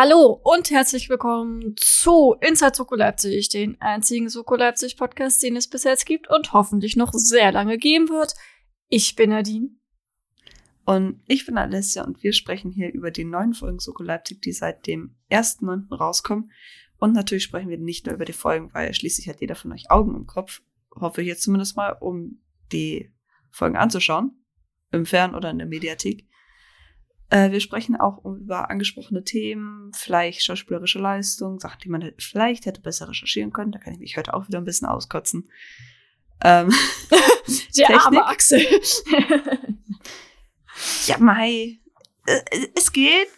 Hallo und herzlich willkommen zu Inside Soko Leipzig, den einzigen Soko Leipzig Podcast, den es bis jetzt gibt und hoffentlich noch sehr lange geben wird. Ich bin Nadine. Und ich bin Alessia und wir sprechen hier über die neuen Folgen Soko Leipzig, die seit dem 1.9. rauskommen. Und natürlich sprechen wir nicht nur über die Folgen, weil schließlich hat jeder von euch Augen im Kopf, hoffe ich jetzt zumindest mal, um die Folgen anzuschauen, im Fern- oder in der Mediathek. Äh, wir sprechen auch über angesprochene Themen, vielleicht schauspielerische Leistung, Sachen, die man vielleicht hätte besser recherchieren können. Da kann ich mich heute auch wieder ein bisschen auskotzen. Ähm, Der arme Axel. ja, Mai. Äh, es geht.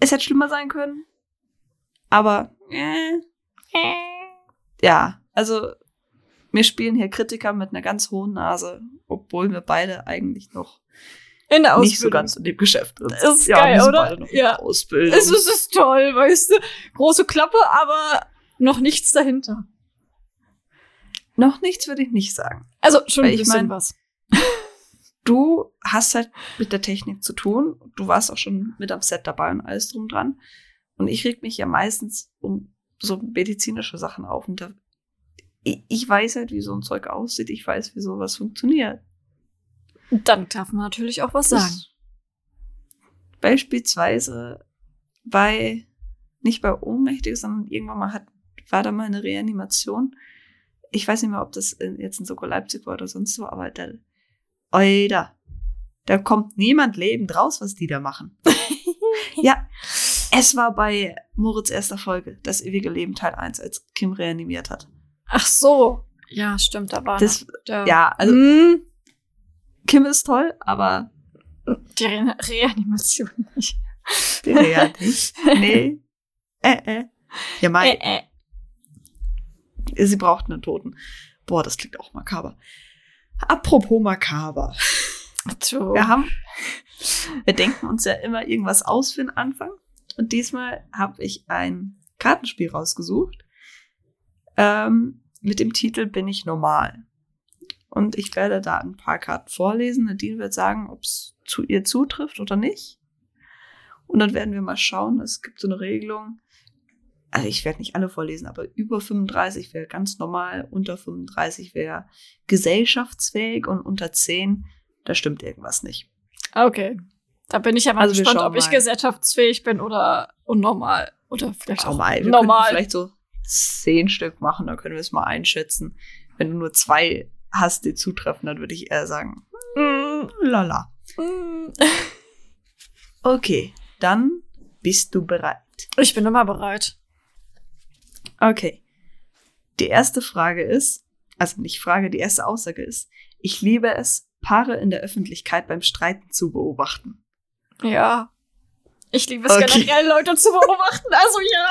Es hätte schlimmer sein können. Aber, äh, ja, also wir spielen hier Kritiker mit einer ganz hohen Nase, obwohl wir beide eigentlich noch in der Ausbildung. nicht so ganz in dem Geschäft Das ist ja, geil, oder? Ja. Ausbildung. Es ist, es ist toll, weißt du? Große Klappe, aber noch nichts dahinter. noch nichts würde ich nicht sagen. Also schon ein Weil ich bisschen mein- was. Du hast halt mit der Technik zu tun. Du warst auch schon mit am Set dabei und alles drum dran. Und ich reg mich ja meistens um so medizinische Sachen auf. Und da, ich, ich weiß halt, wie so ein Zeug aussieht. Ich weiß, wie sowas funktioniert. Dann darf man natürlich auch was Das- sagen. Beispielsweise bei, nicht bei Ohnmächtig, sondern irgendwann mal hat, war da mal eine Reanimation. Ich weiß nicht mehr, ob das jetzt in Soko Leipzig war oder sonst wo, aber da, Oida, da kommt niemand lebend raus, was die da machen. ja, es war bei Moritz erster Folge, das ewige Leben Teil 1, als Kim reanimiert hat. Ach so. Ja, stimmt, da war Das, der, ja, also Hm, Kim ist toll, aber die Re Reanimation nicht. die Rea nicht. Nee. Äh, äh. Ja, mein, Äh, äh. Sie braucht einen Toten. Boah, das klingt auch makaber. Apropos makaber. So. Wir haben, wir denken uns ja immer irgendwas aus für den Anfang. Und diesmal habe ich ein Kartenspiel rausgesucht. Ähm, mit dem Titel Bin ich normal? Und ich werde da ein paar Karten vorlesen. Nadine wird sagen, ob es zu ihr zutrifft oder nicht. Und dann werden wir mal schauen. Es gibt so eine Regelung. Also ich werde nicht alle vorlesen, aber über 35 wäre ganz normal, unter 35 wäre gesellschaftsfähig und unter 10, da stimmt irgendwas nicht. Okay. Da bin ich ja mal Also gespannt, ob ich mal. gesellschaftsfähig bin oder unnormal. Oder vielleicht auch normal. Wir normal. vielleicht so zehn Stück machen, dann können wir es mal einschätzen. Wenn du nur zwei hast, die zutreffen, dann würde ich eher sagen, Mm, lala. mm. Okay, dann bist du bereit. Ich bin immer bereit. Okay. Die erste Frage ist, also nicht Frage, die erste Aussage ist, ich liebe es, Paare in der Öffentlichkeit beim Streiten zu beobachten. Ja. Ich liebe es Okay. generell, Leute zu beobachten. Also ja.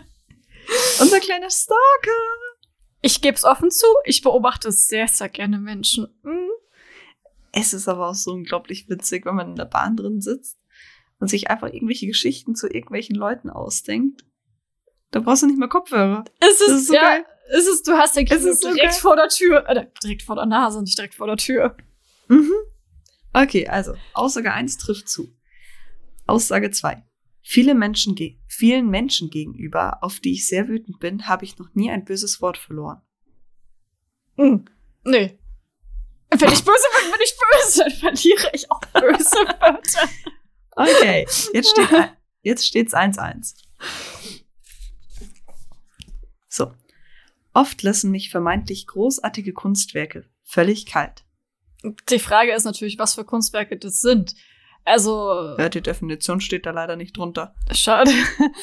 Unser kleiner Stalker. Ich gebe es offen zu. Ich beobachte sehr, sehr gerne Menschen. Mm. Es ist aber auch so unglaublich witzig, wenn man in der Bahn drin sitzt und sich einfach irgendwelche Geschichten zu irgendwelchen Leuten ausdenkt. Da brauchst du nicht mehr Kopfhörer. Es ist, Das ist so ja, geil. es ist, du hast den Es Kino ist so direkt geil. vor der Tür. Äh, direkt vor der Nase, nicht direkt vor der Tür. Mhm. Okay, also Aussage 1 trifft zu. Aussage 2. Viele Menschen vielen Menschen gegenüber, auf die ich sehr wütend bin, habe ich noch nie ein böses Wort verloren. Mm. Nee. Wenn ich böse bin, bin ich böse. Dann verliere ich auch böse Wörter. Okay, jetzt steht jetzt steht's 1-1. So. Oft lassen mich vermeintlich großartige Kunstwerke völlig kalt. Die Frage ist natürlich, was für Kunstwerke das sind. Also, Ja, die Definition steht da leider nicht drunter. schade.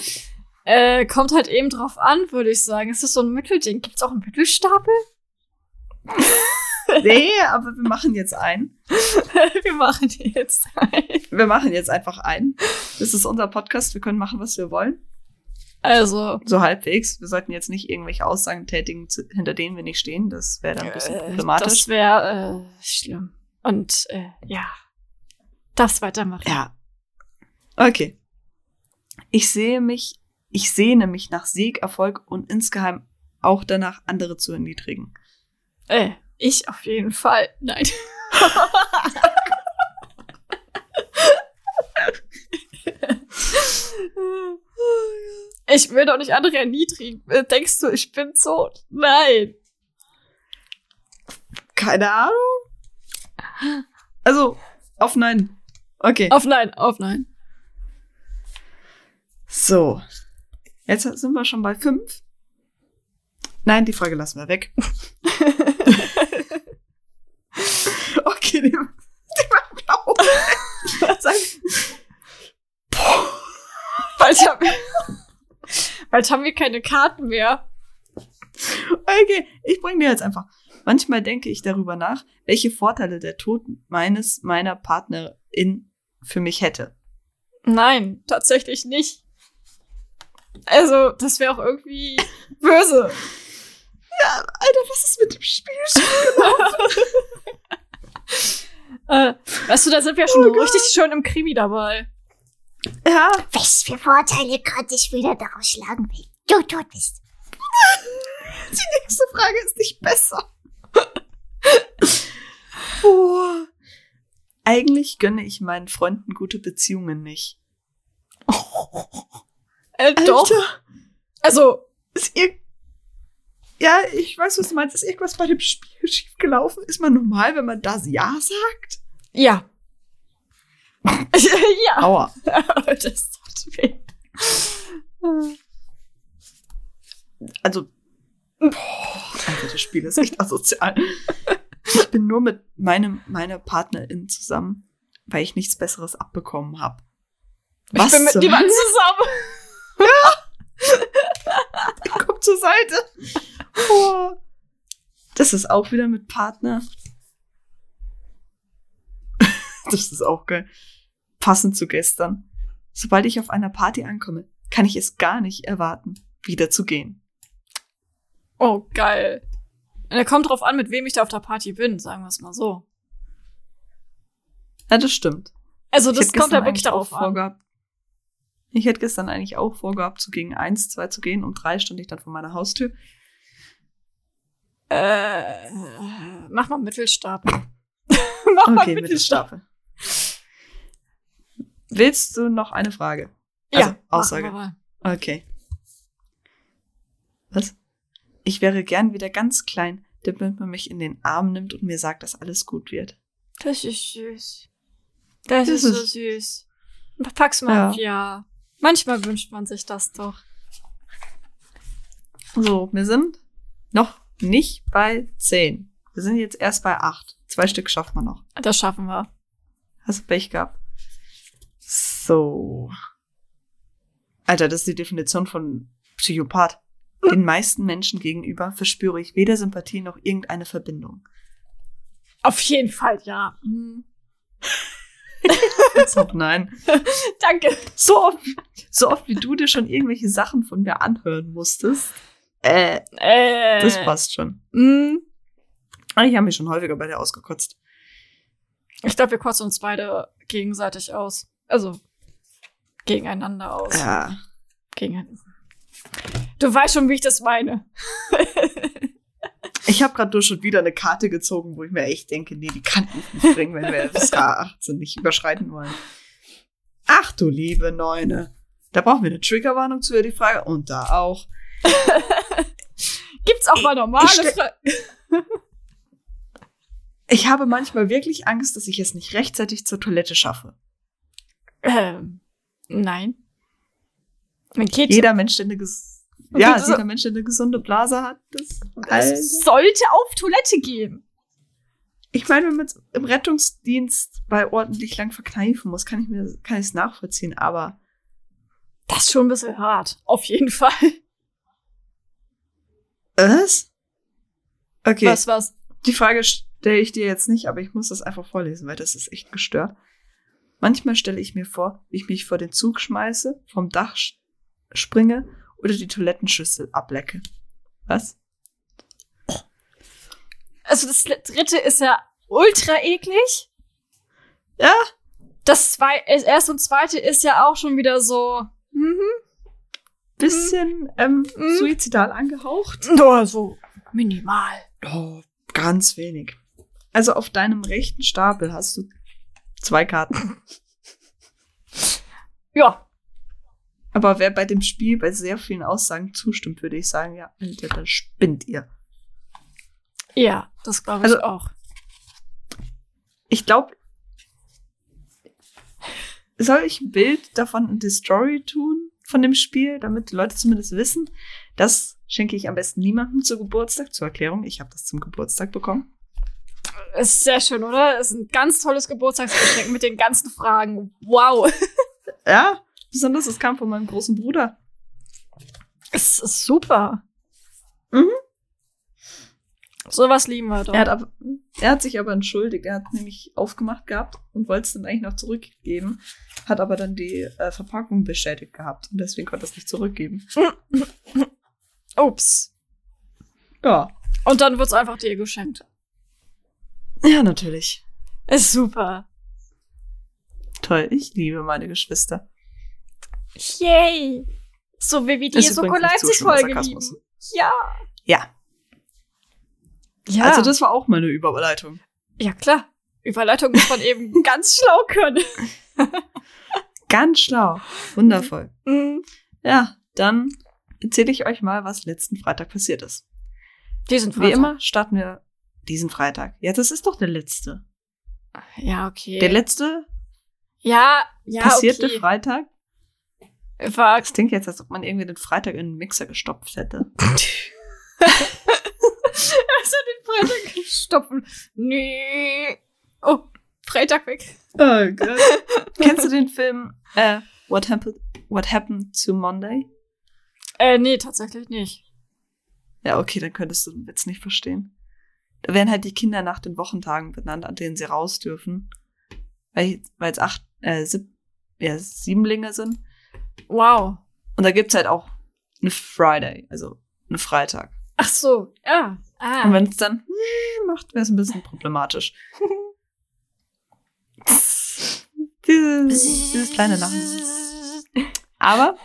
äh, kommt halt eben drauf an, würde ich sagen. Es ist so ein Mittelding. Gibt's auch einen Mittelstapel? Nee, aber wir machen jetzt einen. Wir machen jetzt ein. Wir machen jetzt einfach einen. Das ist unser Podcast. Wir können machen, was wir wollen. Also, So halbwegs. Wir sollten jetzt nicht irgendwelche Aussagen tätigen, hinter denen wir nicht stehen. Das wäre dann ein bisschen äh, problematisch. das wäre äh, schlimm. Und äh, ja, das weitermachen. Ja. Okay. Ich sehe mich, ich sehne mich nach Sieg, Erfolg und insgeheim auch danach, andere zu erniedrigen. Äh, ich auf jeden Fall. Nein. ich will doch nicht andere erniedrigen. Äh, denkst du, ich bin so? Nein. Keine Ahnung. Also, auf nein. Okay. Auf nein, auf nein. So. Jetzt sind wir schon bei fünf. Nein, die Frage lassen wir weg. okay, die, die war blau. Sag, Bald haben, bald haben wir keine Karten mehr. Okay, ich bringe dir jetzt einfach. Manchmal denke ich darüber nach, welche Vorteile der Tod meines, meiner Partnerin für mich hätte. Nein, tatsächlich nicht. Also, das wäre auch irgendwie böse. Ja, Alter, was ist mit dem Spiel Äh, weißt du, da sind wir schon Oh Gott. richtig schön im Krimi dabei. Ja, Was für Vorteile könnte ich wieder daraus schlagen, wenn du tot bist? die nächste Frage ist nicht besser. Boah. Eigentlich gönne ich meinen Freunden gute Beziehungen nicht. Äh, doch. Also, Ist ir ja, ich weiß, was du meinst. Ist irgendwas bei dem Spiel schiefgelaufen? Ist man normal, wenn man das Ja sagt? ja. ja. Aua. das tut weh. Also, boah, Alter, das Spiel ist echt asozial. Ich bin nur mit meinem, meiner Partnerin zusammen, weil ich nichts Besseres abbekommen habe. ich bin mit niemandem Hölle? zusammen. Komm zur Seite. Das ist auch wieder mit Partner. Das ist auch geil. Passend zu gestern. Sobald ich auf einer Party ankomme, kann ich es gar nicht erwarten, wieder zu gehen. Oh, geil. Und er kommt drauf an, mit wem ich da auf der Party bin, sagen wir es mal so. Ja, das stimmt. Also, das kommt ja gestern wirklich darauf an. vorgehabt. Ich hätte gestern eigentlich auch vorgehabt, so gegen eins, zwei zu gehen. Um drei stand ich dann vor meiner Haustür. Äh, mach mal Mittelstapel. mach mal Okay, Mittelstapel. Mittelstaffel. Willst du noch eine Frage? Ja, Also, machen Aussage. mal. Okay. Was? Ich wäre gern wieder ganz klein, damit man mich in den Arm nimmt und mir sagt, dass alles gut wird. Das ist süß. Das, Das ist so süß. Pack's mal Ja. auf ja. Manchmal wünscht man sich das doch. So, wir sind noch nicht bei zehn. Wir sind jetzt erst bei acht. Zwei Stück schaffen wir noch. Das schaffen wir. Hast du Pech gehabt? So. Alter, das ist die Definition von Psychopath. Den meisten Menschen gegenüber verspüre ich weder Sympathie noch irgendeine Verbindung. Auf jeden Fall, ja. Als ob nein. Danke. So oft, so oft wie du dir schon irgendwelche Sachen von mir anhören musstest. Äh, Äh. das passt schon. Mhm. Ich habe mich schon häufiger bei dir ausgekotzt. Ich glaube, wir kotzen uns beide gegenseitig aus. Also gegeneinander aus. Ja. Gegen du weißt schon, wie ich das meine. Ich habe gerade nur schon wieder eine Karte gezogen, wo ich mir echt denke, nee, die kann ich nicht bringen, wenn wir das K18 nicht überschreiten wollen. Ach du liebe Neune. Da brauchen wir eine Triggerwarnung zu die Frage und da auch. Gibt's auch mal normale Ich stell- Fra Ich habe manchmal wirklich Angst, dass ich es nicht rechtzeitig zur Toilette schaffe. ähm, Nein. Jeder Mensch, der eine, ges Und ja, jeder Mensch, der eine gesunde Blase hat, das, Alter. sollte auf Toilette gehen. Ich meine, wenn man im Rettungsdienst bei ordentlich lang verkneifen muss, kann ich mir, kann ich es nachvollziehen, aber Das ist schon ein bisschen hart. Auf jeden Fall. was? Okay. Was, was? Die Frage stelle ich dir jetzt nicht, aber ich muss das einfach vorlesen, weil das ist echt gestört. Manchmal stelle ich mir vor, wie ich mich vor den Zug schmeiße, vom Dach springe oder die Toilettenschüssel ablecke. Was? Also das dritte ist ja ultra eklig. Ja, Das zwei, das erste und zweite ist ja auch schon wieder so. Mhm. bisschen ähm, Mhm. suizidal angehaucht. Nur so minimal. Oh, ganz wenig. Also auf deinem rechten Stapel hast du zwei Karten. Ja. Aber wer bei dem Spiel bei sehr vielen Aussagen zustimmt, würde ich sagen, ja, Alter, da spinnt ihr. Ja, das glaube ich Also- auch. Ich glaube, soll ich ein Bild davon in die Story tun, von dem Spiel, damit die Leute zumindest wissen? Das schenke ich am besten niemandem zur Geburtstag. Zur Erklärung, ich habe das zum Geburtstag bekommen. Ist sehr schön, oder? Ist ein ganz tolles Geburtstagsgeschenk mit den ganzen Fragen. Wow. Ja, besonders es kam von meinem großen Bruder. Es ist super. Mhm. Sowas lieben wir doch. Er hat, aber, er hat sich aber entschuldigt. Er hat nämlich aufgemacht gehabt und wollte es dann eigentlich noch zurückgeben, hat aber dann die äh, Verpackung beschädigt gehabt und deswegen konnte er es nicht zurückgeben. Ups. Ja. Und dann wird's einfach dir geschenkt. Ja, natürlich. Ist super. Toll, ich liebe meine Geschwister. Yay. So wie wir die Ist Soko übrigens nicht Leipzig-Folge Sarkasmus. lieben. Ja. Ja, Ja. also das war auch meine Überleitung. ja, klar. Überleitung muss man eben ganz schlau können. Ganz schlau. Wundervoll. Mhm. Ja, dann erzähle ich euch mal, was letzten Freitag passiert ist. Diesen Wie immer starten wir diesen Freitag. Ja, das ist doch der letzte. Ja, okay. Der letzte ja, ja, passierte okay. Freitag. Das klingt jetzt, als ob man irgendwie den Freitag in den Mixer gestopft hätte. also den Freitag stopfen. Nee. Oh, Freitag weg. Oh Gott. Kennst du den Film äh, What, Happened, What Happened to Monday? Äh, nee, tatsächlich nicht. Ja, okay, dann könntest du den Witz nicht verstehen. Da werden halt die Kinder nach den Wochentagen benannt, an denen sie raus dürfen. Weil weil es acht, äh, sieb, ja, Siebenlinge sind. Wow. Und da gibt's halt auch eine Friday, also einen Freitag. Ach so, ja. Und Ah. wenn es dann macht, wäre es ein bisschen problematisch. dieses, dieses kleine Lachen. Aber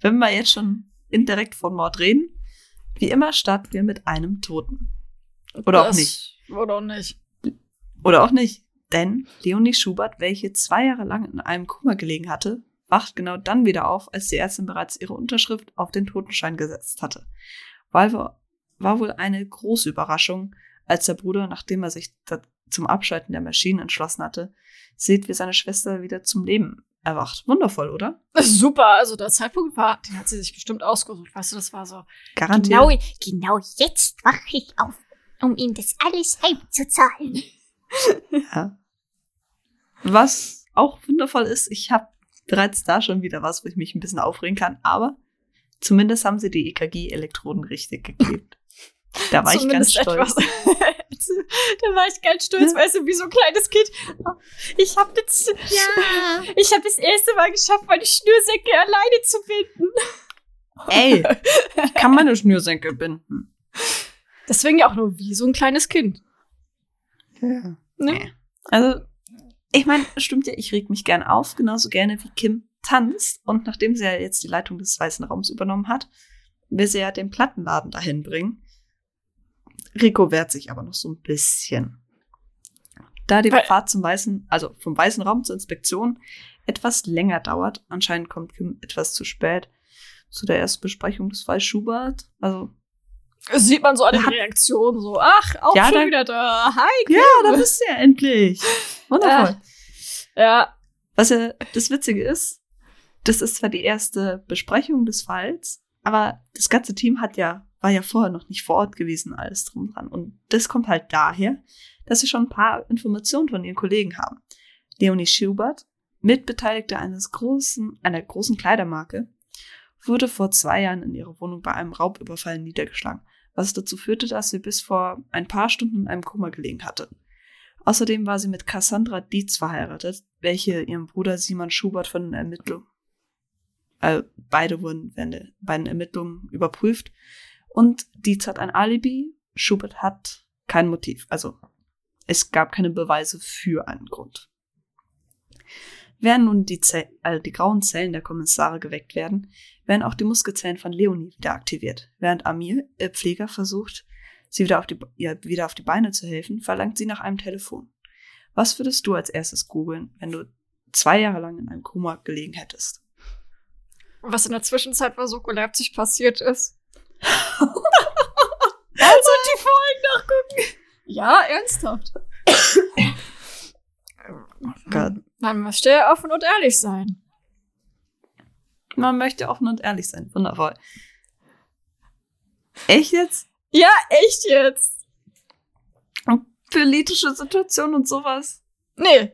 wenn wir jetzt schon indirekt von Mord reden, wie immer starten wir mit einem Toten. Oder auch Das- nicht. Oder auch nicht. Oder auch nicht. Denn Leonie Schubert, welche zwei Jahre lang in einem Koma gelegen hatte, wacht genau dann wieder auf, als die Ärztin bereits ihre Unterschrift auf den Totenschein gesetzt hatte. War, war wohl eine große Überraschung, als der Bruder, nachdem er sich zum Abschalten der Maschinen entschlossen hatte, sieht, wie seine Schwester wieder zum Leben erwacht. Wundervoll, oder? Super. Also der Zeitpunkt war, den hat sie sich bestimmt ausgesucht. Weißt du, das war so. Garantiert. Genau, genau jetzt wache ich auf, um ihm das alles heimzuzahlen. Ja. Was auch wundervoll ist, ich habe bereits da schon wieder was, wo ich mich ein bisschen aufregen kann, aber zumindest haben sie die EKG-Elektroden richtig geklebt. Da war ich ganz zumindest stolz. da war ich ganz stolz, weißt du, wie so ein kleines Kind. Ich habe jetzt, Ja. ich habe das erste Mal geschafft, meine Schnürsenkel alleine zu binden. Ey, ich kann meine Schnürsenkel binden. Deswegen ja auch nur wie so ein kleines Kind. Ja. Ne? Also, ich meine, stimmt ja, ich reg mich gern auf, genauso gerne wie Kim tanzt. Und nachdem sie ja jetzt die Leitung des Weißen Raums übernommen hat, will sie ja den Plattenladen dahin bringen. Rico wehrt sich aber noch so ein bisschen. Da die Weil- Fahrt zum Weißen, also vom Weißen Raum zur Inspektion etwas länger dauert, anscheinend kommt Kim etwas zu spät zu der ersten Besprechung des Falls Schubert. Also, Das sieht man so an den Reaktionen so. Ach, auch Ja, schon da- wieder da. Hi. ja, da bist du ja endlich. Wundervoll. Ja. Was ja das Witzige ist, das ist zwar die erste Besprechung des Falls, aber das ganze Team hat ja, war ja vorher noch nicht vor Ort gewesen, alles drum dran. Und das kommt halt daher, dass sie schon ein paar Informationen von ihren Kollegen haben. Leonie Schubert, Mitbeteiligte eines großen, einer großen Kleidermarke, wurde vor zwei Jahren in ihrer Wohnung bei einem Raubüberfall niedergeschlagen, was dazu führte, dass sie bis vor ein paar Stunden in einem Koma gelegen hatte. Außerdem war sie mit Cassandra Dietz verheiratet, welche ihrem Bruder Simon Schubert von den Ermittlungen, äh, beide wurden während der beiden Ermittlungen überprüft. Und Dietz hat ein Alibi, Schubert hat kein Motiv. Also es gab keine Beweise für einen Grund. Während nun die, Zell also die grauen Zellen der Kommissare geweckt werden, werden auch die Muskelzellen von Leonie wieder aktiviert. Während Amir, ihr Pfleger, versucht, sie wieder auf, die, ihr wieder auf die Beine zu helfen, verlangt sie nach einem Telefon. Was würdest du als erstes googeln, wenn du zwei Jahre lang in einem Koma gelegen hättest? was in der Zwischenzeit bei Soko Leipzig passiert ist. Also die Folgen nachgucken. Ja, ernsthaft. Gott. Man möchte ja offen und ehrlich sein. Man möchte offen und ehrlich sein. Wundervoll. Echt jetzt? Ja, echt jetzt. Politische Situation und sowas. Nee.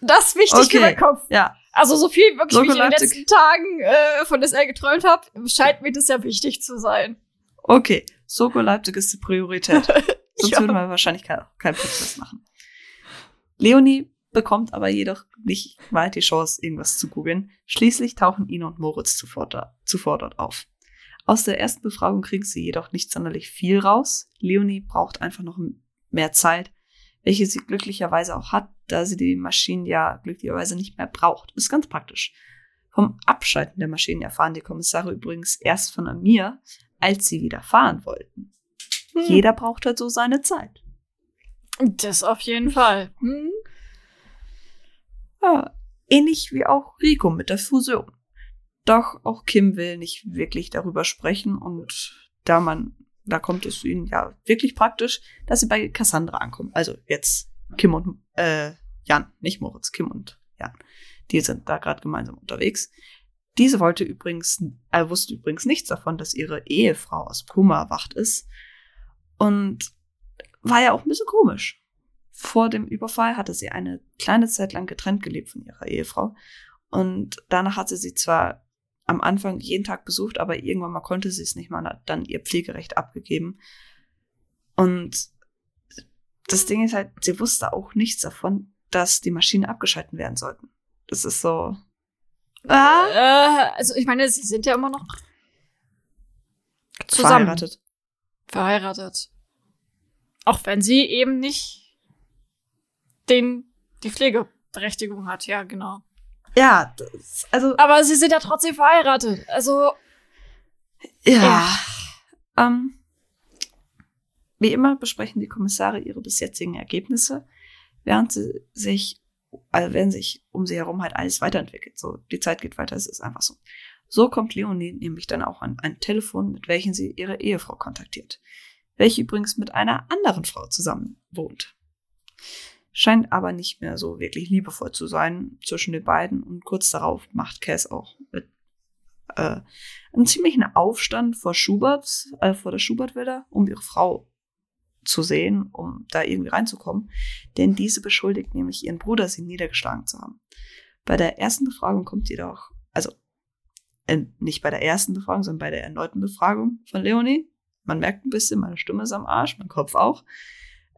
Das ist wichtig Okay. für meinen Kopf. Ja. Also so viel wirklich, Soko wie ich in den letzten Tagen äh, von SL geträumt habe, scheint mir das ja wichtig zu sein. Okay. Soko Leipzig ist die Priorität. Sonst Ja. würden wir wahrscheinlich kein, kein Podcast machen. Leonie bekommt aber jedoch nicht weit die Chance, irgendwas zu googeln. Schließlich tauchen Ina und Moritz zuvor, da, zuvor dort auf. Aus der ersten Befragung kriegt sie jedoch nicht sonderlich viel raus. Leonie braucht einfach noch mehr Zeit, welche sie glücklicherweise auch hat, da sie die Maschinen ja glücklicherweise nicht mehr braucht. Ist ganz praktisch. Vom Abschalten der Maschinen erfahren die Kommissare übrigens erst von Amir, als sie wieder fahren wollten. Hm. Jeder braucht halt so seine Zeit. Das auf jeden Fall. Hm? Ja, ähnlich wie auch Rico mit der Fusion. Doch auch Kim will nicht wirklich darüber sprechen und da man, da kommt es ihnen ja wirklich praktisch, dass sie bei Cassandra ankommen. Also jetzt Kim und äh, Jan, nicht Moritz, Kim und Jan. Die sind da gerade gemeinsam unterwegs. Diese wollte übrigens, äh, wusste übrigens nichts davon, dass ihre Ehefrau aus Koma erwacht ist. Und war ja auch ein bisschen komisch. Vor dem Überfall hatte sie eine kleine Zeit lang getrennt gelebt von ihrer Ehefrau. Und danach hat sie sie zwar am Anfang jeden Tag besucht, aber irgendwann mal konnte sie es nicht mehr und hat dann ihr Pflegerecht abgegeben. Und das Ding ist halt, sie wusste auch nichts davon, dass die Maschinen abgeschalten werden sollten. Das ist so. Ah, Äh, also ich meine, sie sind ja immer noch zusammen verheiratet. verheiratet. Auch wenn sie eben nicht den, die Pflegeberechtigung hat, ja, genau. Ja, das, also. Aber sie sind ja trotzdem verheiratet. Also, Ja. Ja. Ähm, wie immer besprechen die Kommissare ihre bis jetzigen Ergebnisse, während sie sich, also während sich um sie herum halt alles weiterentwickelt. So, die Zeit geht weiter, es ist einfach so. So kommt Leonie nämlich dann auch an ein Telefon, mit welchem sie ihre Ehefrau kontaktiert, welche übrigens mit einer anderen Frau zusammen wohnt. Scheint aber nicht mehr so wirklich liebevoll zu sein zwischen den beiden und kurz darauf macht Cass auch mit äh, einen ziemlichen Aufstand vor Schubert, äh, vor der Schubert-Villa, um ihre Frau zu sehen, um da irgendwie reinzukommen. Denn diese beschuldigt nämlich ihren Bruder, sie niedergeschlagen zu haben. Bei der ersten Befragung kommt jedoch, also äh, nicht bei der ersten Befragung, sondern bei der erneuten Befragung von Leonie. Man merkt ein bisschen, meine Stimme ist am Arsch, mein Kopf auch.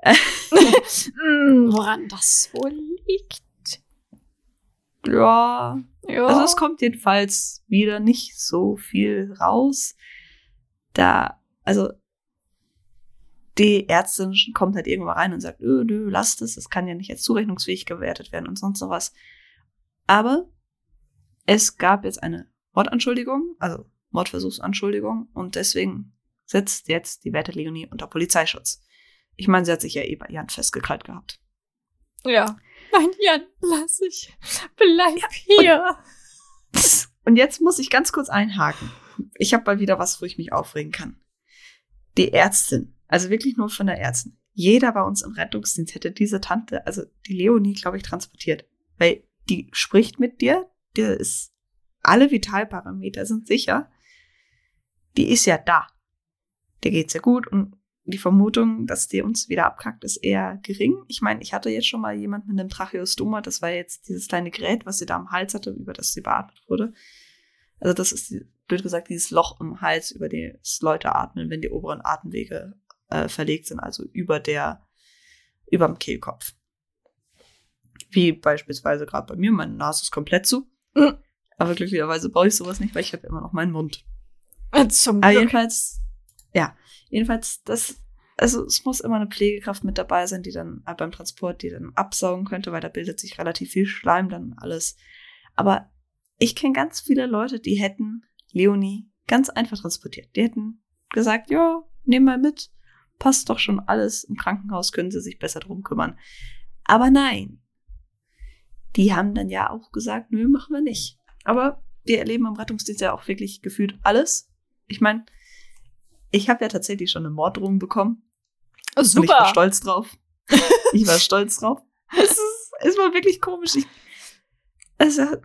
mh, woran das wohl liegt? Ja, Ja. Also es kommt jedenfalls wieder nicht so viel raus. Da, also die Ärztin kommt halt irgendwann rein und sagt, öh, nö, lasst es, es kann ja nicht als zurechnungsfähig gewertet werden und sonst noch was. Aber es gab jetzt eine Mordanschuldigung, also Mordversuchsanschuldigung und deswegen sitzt jetzt die Werte Leonie unter Polizeischutz. Ich meine, sie hat sich ja eh bei Jan festgekrallt gehabt. ja. Nein, Jan, lass ich. Bleib hier. Und jetzt muss ich ganz kurz einhaken. Ich habe mal wieder was, wo ich mich aufregen kann. Die Ärztin, also wirklich nur von der Ärztin. Jeder bei uns im Rettungsdienst hätte diese Tante, also die Leonie, glaube ich, transportiert. Weil die spricht mit dir, der ist, alle Vitalparameter sind sicher. Die ist ja da. Der geht's ja gut und die Vermutung, dass die uns wieder abkackt, ist eher gering. Ich meine, ich hatte jetzt schon mal jemand mit einem Tracheostoma, das war jetzt dieses kleine Gerät, was sie da am Hals hatte, über das sie beatmet wurde. Also das ist, blöd gesagt, dieses Loch im Hals, über das Leute atmen, wenn die oberen Atemwege äh, verlegt sind, also über der, über dem Kehlkopf. Wie beispielsweise gerade bei mir, meine Nase ist komplett zu. Mhm. Aber glücklicherweise brauche ich sowas nicht, weil ich habe immer noch meinen Mund. Zum Aber Glück. jedenfalls, ja, jedenfalls, das, also es muss immer eine Pflegekraft mit dabei sein, die dann äh, beim Transport, die dann absaugen könnte, weil da bildet sich relativ viel Schleim dann alles. Aber ich kenne ganz viele Leute, die hätten Leonie ganz einfach transportiert. Die hätten gesagt, ja, nehm mal mit, passt doch schon alles. Im Krankenhaus können sie sich besser drum kümmern. Aber nein. Die haben dann ja auch gesagt, nö, machen wir nicht. Aber die erleben im Rettungsdienst ja auch wirklich gefühlt alles. Ich meine, ich habe ja tatsächlich schon eine Morddrohung bekommen. Oh, Und ich war stolz drauf. ich war stolz drauf. Es, ist, es war wirklich komisch. Ich, also,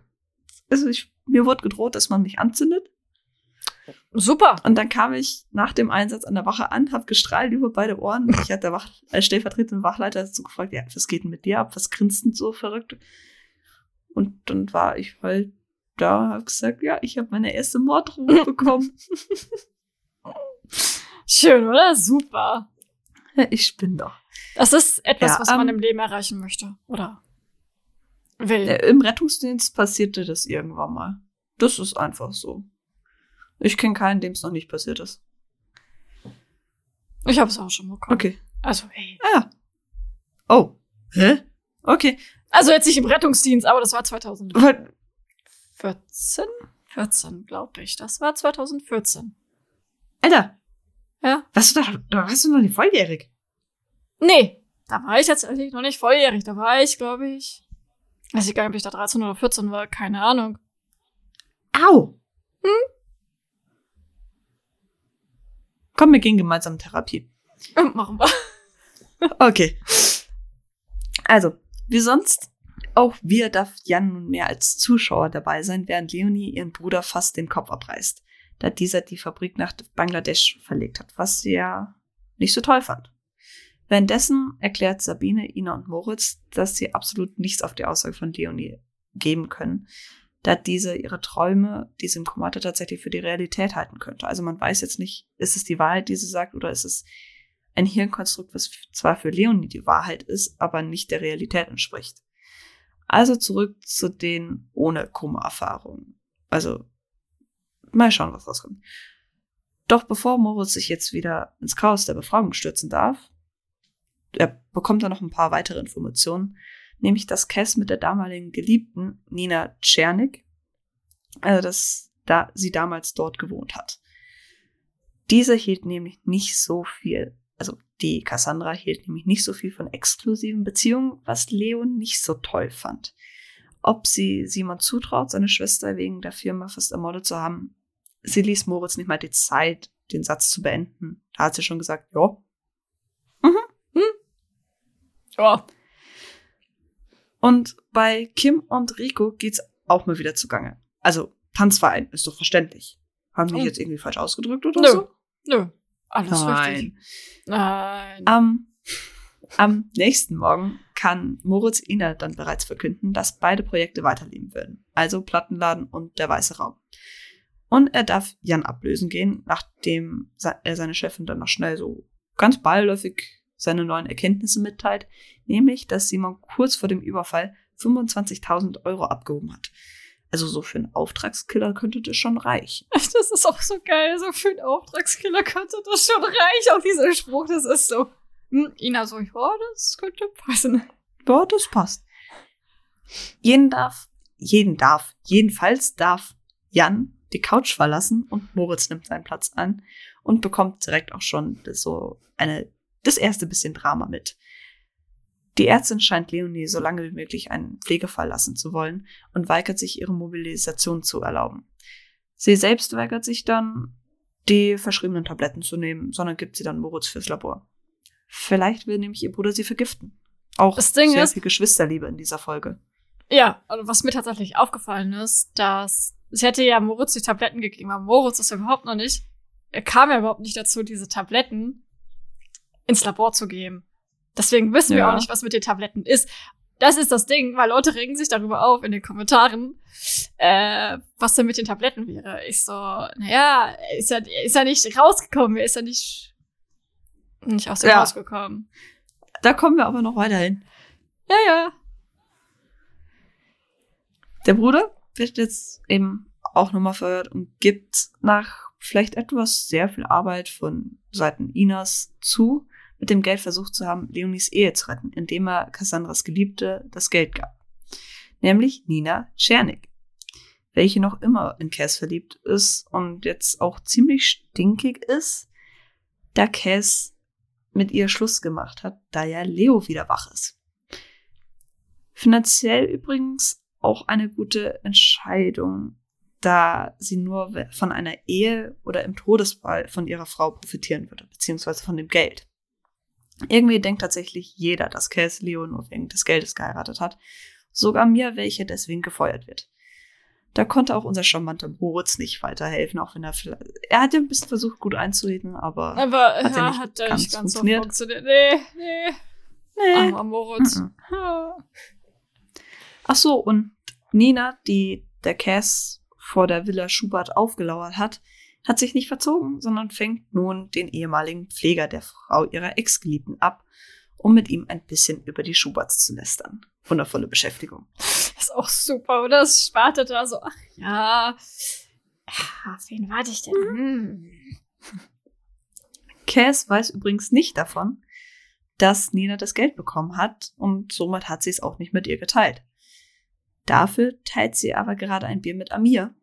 also ich, mir wurde gedroht, dass man mich anzündet. Super. Und dann kam ich nach dem Einsatz an der Wache an, habe gestrahlt über beide Ohren. Ich hatte der Wach, als stellvertretende Wachleiter so gefragt, ja, was geht denn mit dir ab? Was grinst denn so verrückt? Und dann war ich halt da, habe gesagt, ja, ich habe meine erste Morddrohung bekommen. Schön, oder? Super. Ich bin doch. Das ist etwas, Ja, was man ähm, im Leben erreichen möchte, oder? Will. Im Rettungsdienst passierte das irgendwann mal. Das ist einfach so. Ich kenne keinen, dem es noch nicht passiert ist. Ich habe es auch schon bekommen. Okay. Also, hey. Ah. Oh. Hä? Okay. Also jetzt nicht im Rettungsdienst, aber das war 2014? Wa- 14, glaube ich. Das war 2014. Alter. Ja. Was, da, da warst du noch nicht volljährig. Nee, da war ich tatsächlich noch nicht volljährig. Da war ich, glaube ich. Weiß ich gar nicht, ob ich da 13 oder 14 war. Keine Ahnung. Au. Hm? Komm, wir gehen gemeinsam in Therapie. Machen wir. Okay. Also, wie sonst, auch wir darf Jan nunmehr als Zuschauer dabei sein, während Leonie ihren Bruder fast den Kopf abreißt, da dieser die Fabrik nach Bangladesch verlegt hat, was sie ja nicht so toll fand. Währenddessen erklärt Sabine, Ina und Moritz, dass sie absolut nichts auf die Aussage von Leonie geben können, da diese ihre Träume, die sie im Koma hatte, tatsächlich für die Realität halten könnte. Also man weiß jetzt nicht, ist es die Wahrheit, die sie sagt, oder ist es ein Hirnkonstrukt, was zwar für Leonie die Wahrheit ist, aber nicht der Realität entspricht. Also zurück zu den ohne Koma-Erfahrungen. Also mal schauen, was rauskommt. Doch bevor Moritz sich jetzt wieder ins Chaos der Befragung stürzen darf, er bekommt dann noch ein paar weitere Informationen, nämlich dass Cass mit der damaligen Geliebten Nina Czernik, also dass da sie damals dort gewohnt hat. Diese hielt nämlich nicht so viel, also die Cassandra hielt nämlich nicht so viel von exklusiven Beziehungen, was Leon nicht so toll fand. Ob sie Simon zutraut, seine Schwester wegen der Firma fast ermordet zu haben, sie ließ Moritz nicht mal die Zeit, den Satz zu beenden. Da hat sie schon gesagt, ja, Ja. Und bei Kim und Rico geht's auch mal wieder zugange. Also, Tanzverein ist doch verständlich. Haben die Oh. jetzt irgendwie falsch ausgedrückt oder Nö. so? Nö. Alles richtig. Nein. Nein. Am, am nächsten Morgen kann Moritz Ina dann bereits verkünden, dass beide Projekte weiterleben würden. Also Plattenladen und der Weiße Raum. Und er darf Jan ablösen gehen, nachdem er seine Chefin dann noch schnell so ganz beiläufig seine neuen Erkenntnisse mitteilt, nämlich, dass Simon kurz vor dem Überfall 25.000 Euro abgehoben hat. Also so für einen Auftragskiller könnte das schon reichen. Das ist auch so geil. So für einen Auftragskiller könnte das schon reichen. Auch dieser Spruch, das ist so. Hm, Ina so, ja, das könnte passen. Ja, das passt. Jeden darf, jeden darf, jedenfalls darf Jan die Couch verlassen und Moritz nimmt seinen Platz an und bekommt direkt auch schon das so eine, das erste bisschen Drama mit. Die Ärztin scheint Leonie so lange wie möglich einen Pflegefall lassen zu wollen und weigert sich, ihre Mobilisation zu erlauben. Sie selbst weigert sich dann, die verschriebenen Tabletten zu nehmen, sondern gibt sie dann Moritz fürs Labor. Vielleicht will nämlich ihr Bruder sie vergiften. Auch Das Ding sehr ist- viel Geschwisterliebe in dieser Folge. Ja, also was mir tatsächlich aufgefallen ist, dass sie hätte ja Moritz die Tabletten gegeben, aber Moritz ist ja überhaupt noch nicht, er kam ja überhaupt nicht dazu, diese Tabletten ins Labor zu geben. Deswegen wissen wir Ja. auch nicht, was mit den Tabletten ist. Das ist das Ding, weil Leute regen sich darüber auf in den Kommentaren, äh, was denn mit den Tabletten wäre. Ich so, naja, ist ja, ist ja nicht rausgekommen, ist ja nicht, nicht aus dem Ja. Haus gekommen. Da kommen wir aber noch weiterhin. Ja, ja. Der Bruder wird jetzt eben auch nochmal verhört und gibt nach vielleicht etwas sehr viel Arbeit von Seiten Inas zu, mit dem Geld versucht zu haben, Leonies Ehe zu retten, indem er Cassandras Geliebte das Geld gab. Nämlich Nina Czernik, welche noch immer in Cass verliebt ist und jetzt auch ziemlich stinkig ist, da Cass mit ihr Schluss gemacht hat, da ja Leo wieder wach ist. Finanziell übrigens auch eine gute Entscheidung, da sie nur von einer Ehe oder im Todesfall von ihrer Frau profitieren würde, beziehungsweise von dem Geld. Irgendwie denkt tatsächlich jeder, dass Cass Leo nur wegen des Geldes geheiratet hat. Sogar mir, welche deswegen gefeuert wird. Da konnte auch unser charmanter Moritz nicht weiterhelfen, auch wenn er vielleicht, er hat ja ein bisschen versucht, gut einzureden, aber Aber Hat ja nicht hat ganz nicht ganz so funktioniert. funktioniert. Nee, nee. nee. Armer Moritz. Mhm. Ja. Ach so, und Nina, die der Cass vor der Villa Schubert aufgelauert hat, hat sich nicht verzogen, sondern fängt nun den ehemaligen Pfleger der Frau ihrer Ex-Geliebten ab, um mit ihm ein bisschen über die Schuberts zu lästern. Wundervolle Beschäftigung. Ist auch super, oder? Es wartet da so, ach ja. Ja, Auf wen warte ich denn? Hm. Cass weiß übrigens nicht davon, dass Nina das Geld bekommen hat und somit hat sie es auch nicht mit ihr geteilt. Dafür teilt sie aber gerade ein Bier mit Amir.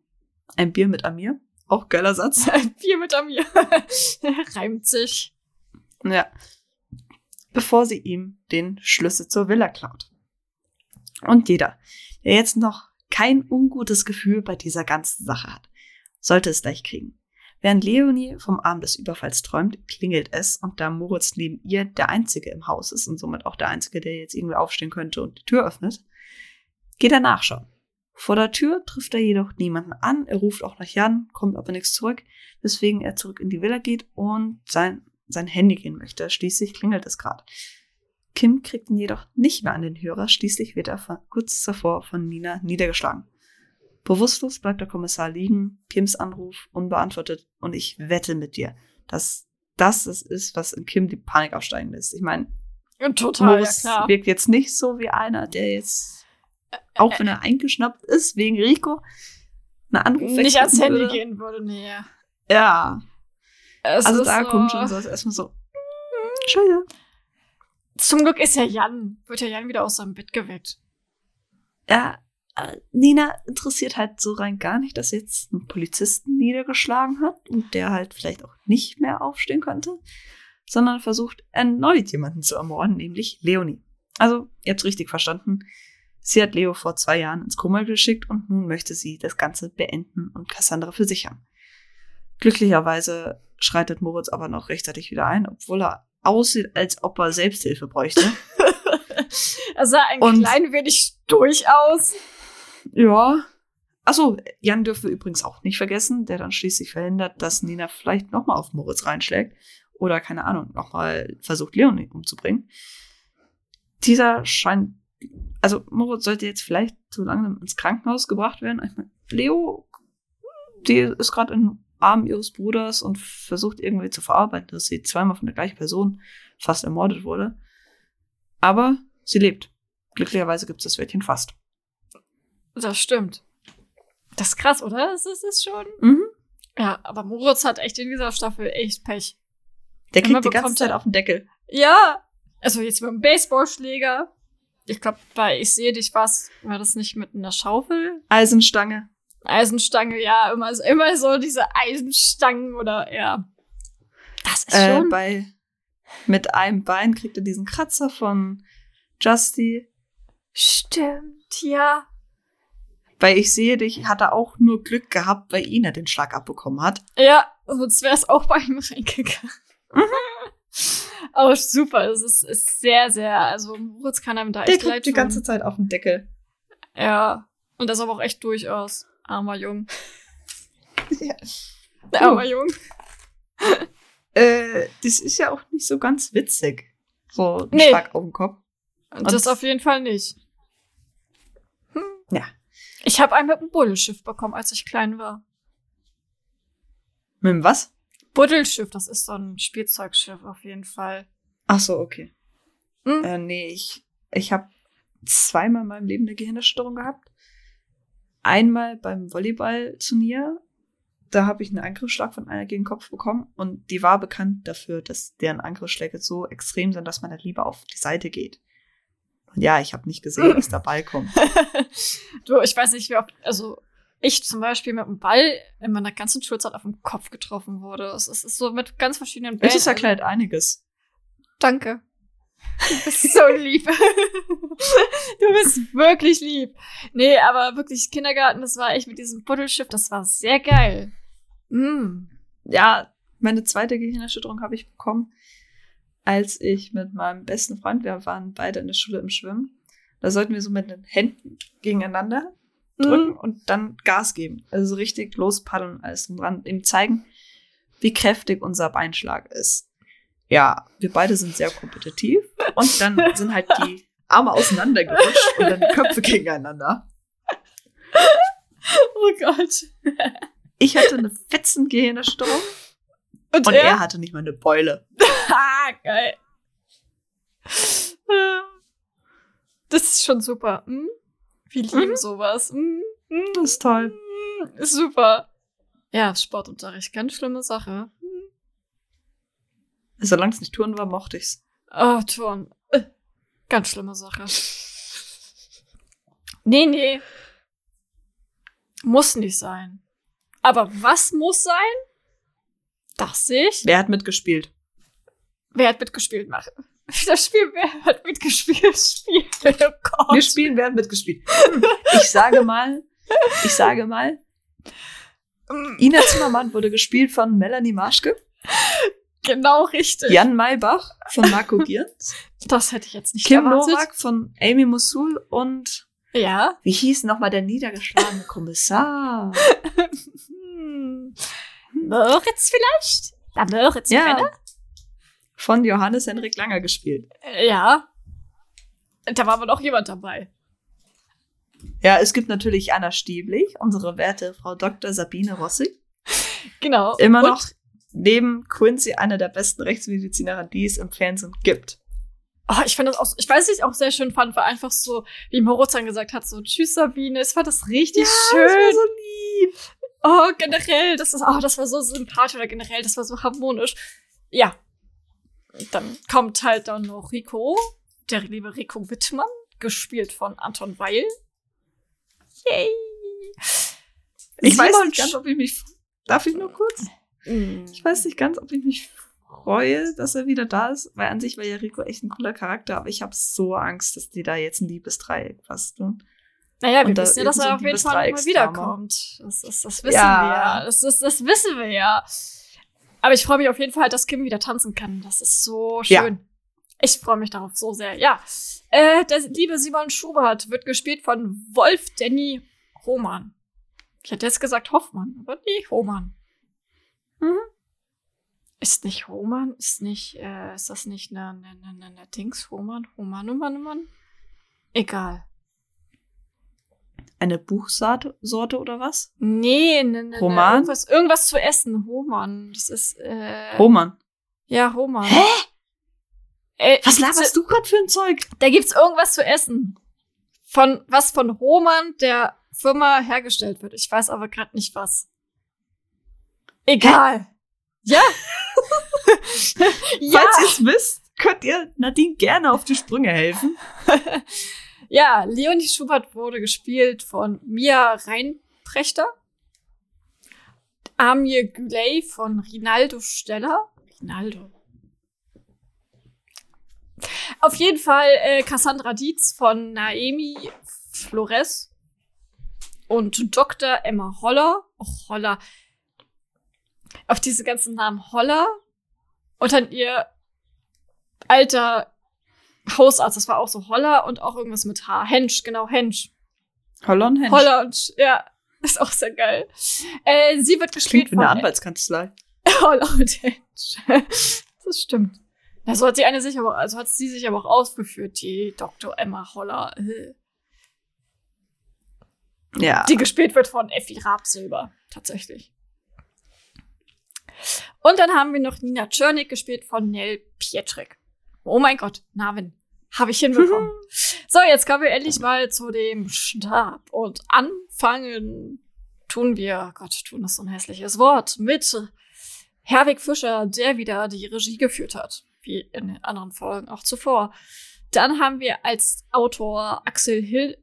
Ein Bier mit Amir? Auch geiler Satz. Ein Bier mit Amir. Reimt sich. Ja. Bevor sie ihm den Schlüssel zur Villa klaut. Und jeder, der jetzt noch kein ungutes Gefühl bei dieser ganzen Sache hat, sollte es gleich kriegen. Während Leonie vom Abend des Überfalls träumt, klingelt es und da Moritz neben ihr der Einzige im Haus ist und somit auch der Einzige, der jetzt irgendwie aufstehen könnte und die Tür öffnet, geht er nachschauen. Vor der Tür trifft er jedoch niemanden an, er ruft auch nach Jan, kommt aber nichts zurück, weswegen er zurück in die Villa geht und sein, sein Handy gehen möchte. Schließlich klingelt es gerade. Kim kriegt ihn jedoch nicht mehr an den Hörer, schließlich wird er von, kurz davor von Nina niedergeschlagen. Bewusstlos bleibt der Kommissar liegen, Kims Anruf unbeantwortet und ich wette mit dir, dass das es ist, was in Kim die Panik aufsteigen lässt. Ich meine, total, ja Moritz klar. wirkt jetzt nicht so wie einer, der jetzt, auch wenn er eingeschnappt ist wegen Rico, einen Anruf Nicht ans Handy würde. gehen würde, nee. Ja, Es also da so, kommt schon so erstmal so, "Mm, Scheiße. Zum Glück ist ja Jan, wird ja Jan wieder aus seinem Bett geweckt. Ja, äh, Nina interessiert halt so rein gar nicht, dass sie jetzt einen Polizisten niedergeschlagen hat und der halt vielleicht auch nicht mehr aufstehen könnte, sondern versucht erneut jemanden zu ermorden, nämlich Leonie. Also, ihr habt's richtig verstanden. Sie hat Leo vor zwei Jahren ins Koma geschickt und nun möchte sie das Ganze beenden und Cassandra für sich haben. Glücklicherweise schreitet Moritz aber noch rechtzeitig wieder ein, obwohl er aussieht, als ob er Selbsthilfe bräuchte. Er sah ein Und- klein wenig durchaus. Ja. Achso, Jan dürfen wir übrigens auch nicht vergessen, der dann schließlich verhindert, dass Nina vielleicht nochmal auf Moritz reinschlägt. Oder, keine Ahnung, nochmal versucht, Leonie umzubringen. Dieser scheint, also Moritz sollte jetzt vielleicht so langsam ins Krankenhaus gebracht werden. Ich meine, Leo, die ist gerade im Arm ihres Bruders und versucht irgendwie zu verarbeiten, dass sie zweimal von der gleichen Person fast ermordet wurde. Aber sie lebt. Glücklicherweise gibt es das Wörtchen fast. Das stimmt. Das ist krass, oder? Das ist es schon. Mhm. Ja, aber Moritz hat echt in dieser Staffel echt Pech. Der kriegt die ganze Zeit auf den Deckel. Ja. Also jetzt mit dem Baseballschläger. Ich glaube, bei Ich sehe dich was, war das nicht mit einer Schaufel? Eisenstange. Eisenstange, ja, immer, immer so diese Eisenstangen oder ja. Das ist Äh, schon. bei, mit einem Bein kriegt er diesen Kratzer von Justy. Stimmt, ja. Bei Ich sehe dich hat er auch nur Glück gehabt, weil Ina den Schlag abbekommen hat. Ja, sonst wäre es auch bei ihm reingegangen. Aber super, es ist, ist sehr, sehr, also Moritz kann einem da Der echt leid die tun. ganze Zeit auf den Deckel. Ja, und das aber auch echt durchaus. Armer Jung. Ja. Der Oh. armer Jung. Äh, das ist ja auch nicht so ganz witzig. So ein Nee. Schlag auf den Kopf. Und das auf jeden Fall nicht. Hm. Ja. Ich habe einen mit einem Buddelschiff bekommen, als ich klein war. Mit dem was? Buddelschiff, das ist so ein Spielzeugschiff auf jeden Fall. Ach so, okay. Hm? Äh, nee, ich, ich habe zweimal in meinem Leben eine Gehirnerschütterung gehabt. Einmal beim Volleyballturnier. Da habe ich einen Angriffsschlag von einer gegen den Kopf bekommen und die war bekannt dafür, dass deren Angriffsschläge so extrem sind, dass man da lieber auf die Seite geht. Und ja, ich habe nicht gesehen, dass der Ball kommt. du, ich weiß nicht, wie oft, also ich zum Beispiel mit dem Ball in meiner ganzen Schulzeit auf den Kopf getroffen wurde. Es ist, es so mit ganz verschiedenen Bällen. Das erklärt einiges. Danke. Du bist so lieb. du bist wirklich lieb. Nee, aber wirklich Kindergarten, das war echt mit diesem Buddelschiff, das war sehr geil. Mm. Ja, meine zweite Gehirnerschütterung habe ich bekommen, als ich mit meinem besten Freund, wir waren beide in der Schule im Schwimmen, da sollten wir so mit den Händen gegeneinander drücken Mhm. und dann Gas geben. Also so richtig lospaddeln, alles drum dran, ihm zeigen, wie kräftig unser Beinschlag ist. Ja, wir beide sind sehr kompetitiv und dann sind halt die Arme auseinandergerutscht und dann die Köpfe gegeneinander. Oh Gott. Ich hatte eine fetzen Gehirnerschütterung Und, und er? er hatte nicht mal eine Beule. Ah, geil. Das ist schon super. Hm? Wir lieben Mhm. sowas. Hm? Hm? Das ist toll. Hm, Ist super. Ja, Sportunterricht, ganz schlimme Sache. Solange es nicht Touren war, mochte ich's. Oh, Turn. Äh, Ganz schlimme Sache. Nee, nee. Muss nicht sein. Aber was muss sein? Das sehe ich. Wer hat mitgespielt? Wer hat mitgespielt? Mach. Das Spiel, wer hat mitgespielt? Spiel. Oh Gott. Wir spielen, wer hat mitgespielt? Hm, Ich sage mal, ich sage mal, Ina Zimmermann wurde gespielt von Melanie Marschke, Genau richtig. Jan Maybach von Marco Giertz, Das hätte ich jetzt nicht Kim erwartet. Nowak von Amy Mosul und Ja. wie hieß nochmal der niedergeschlagene Kommissar? Hm. Moritz vielleicht? Der Moritz Ja, Brenner? Von Johannes Henrik Langer gespielt. Äh, Ja. Da war aber noch jemand dabei. Ja, es gibt natürlich Anna Stieblich, unsere werte Frau Dr. Sabine Rossig. Genau. Immer Und- noch neben Quincy eine der besten Rechtsmedizinerinnen, die es im Fernsehen gibt. Oh, ich fand das auch, ich weiß nicht, auch sehr schön fand, war einfach so, wie Moritz dann gesagt hat, so, tschüss Sabine, ich fand das richtig schön. Das war so lieb. Oh, generell, das ist, oh, das war so sympathisch oder generell, das war so harmonisch. Ja. Dann kommt halt dann noch Rico, der liebe Rico Wittmann, gespielt von Anton Weil. Yay. Ich weiß Simon nicht ganz, ob ich mich. Darf ich nur kurz? Mm. Ich weiß nicht ganz, ob ich mich freue, dass er wieder da ist, weil an sich war ja Rico echt ein cooler Charakter, aber ich habe so Angst, dass die da jetzt ein Liebesdreieck basteln. Naja, wir Und wissen ja, dass so er auf jeden Fall mal wiederkommt. Das, das, das wissen Ja. wir ja. Das, das, das wissen wir ja. Aber ich freue mich auf jeden Fall, dass Kim wieder tanzen kann. Das ist so Ja. schön. Ich freue mich darauf so sehr. Ja. Äh, der liebe Simon Schubert wird gespielt von Wolf Danny Hohmann. Ich hätte jetzt gesagt Hoffmann, aber nee, Hohmann. Mhm. Ist nicht Hohmann? Ist nicht, äh, ist das nicht eine, eine, eine, eine Dings? Hohmann? Hohmann, Hohmann, Hohmann? Egal. Eine Buchsorte Sorte oder was? Nee, ne, ne, ne, Roman? irgendwas, irgendwas zu essen. Hohmann. Das ist, äh. Roman. Ja, Hohmann. Hä? Äh, Was laberst du gerade für ein Zeug? Da gibt's irgendwas zu essen. Von, was von Hohmann der Firma hergestellt wird. Ich weiß aber gerade nicht was. Egal. Ja. ja. Falls ihr es wisst, könnt ihr Nadine gerne auf die Sprünge helfen. Ja, Leonie Schubert wurde gespielt von Mia Reinprechter. Amir Güley von Rinaldo Steller. Rinaldo. Auf jeden Fall äh, Cassandra Dietz von Naemi Flores. Und Dr. Emma Holler. Och, Holler. Auf diese ganzen Namen Holler. Und dann ihr alter Hausarzt, das war auch so Holler und auch irgendwas mit H. Hensch, genau, Hensch. Hollon Hensch. Holler und, ja, ist auch sehr geil. Äh, sie wird gespielt Klingt wie eine von Anwaltskanzlei. Holler und Hensch. das stimmt. Ja, so hat sie eine sich aber, also hat sie sich aber auch ausgeführt, die Dr. Emma Holler, Ja. die gespielt wird von Effi Rabsilber, tatsächlich. Und dann haben wir noch Nina Czernik gespielt von Nell Pietrek. Oh mein Gott, Namen. Habe ich hinbekommen. so, jetzt kommen wir endlich mal zu dem Stab. Und anfangen tun wir, Gott, tun ist so ein hässliches Wort, mit Herwig Fischer, der wieder die Regie geführt hat. Wie in den anderen Folgen auch zuvor. Dann haben wir als Autor Axel Hil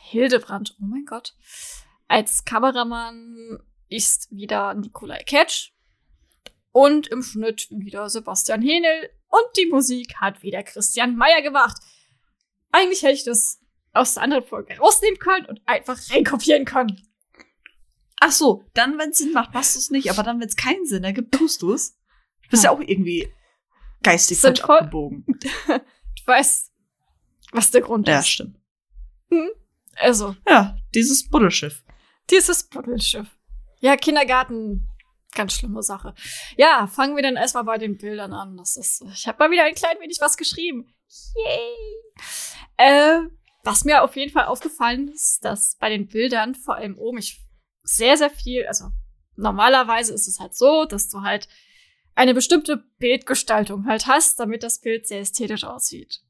Hildebrand, oh mein Gott. Als Kameramann ist wieder Nikolai Ketsch. Und im Schnitt wieder Sebastian Henel, und die Musik hat wieder Christian Meyer gemacht. Eigentlich hätte ich das aus der anderen Folge rausnehmen können und einfach reinkopieren können. Ach so, dann, wenn es Sinn macht, machst du es nicht. Aber dann, wenn es keinen Sinn ergibt, tust du es. Du bist ja auch irgendwie geistig falsch abgebogen. Du weißt, was der Grund Ja, ist. stimmt. Also, Ja, dieses Buddelschiff. dieses Buddelschiff. Ja, Kindergarten, ganz schlimme Sache. Ja, fangen wir dann erstmal bei den Bildern an. Das ist, ich habe mal wieder ein klein wenig was geschrieben. Yay! Äh, was mir auf jeden Fall aufgefallen ist, dass bei den Bildern, vor allem oben, ich sehr, sehr viel, also normalerweise ist es halt so, dass du halt eine bestimmte Bildgestaltung halt hast, damit das Bild sehr ästhetisch aussieht.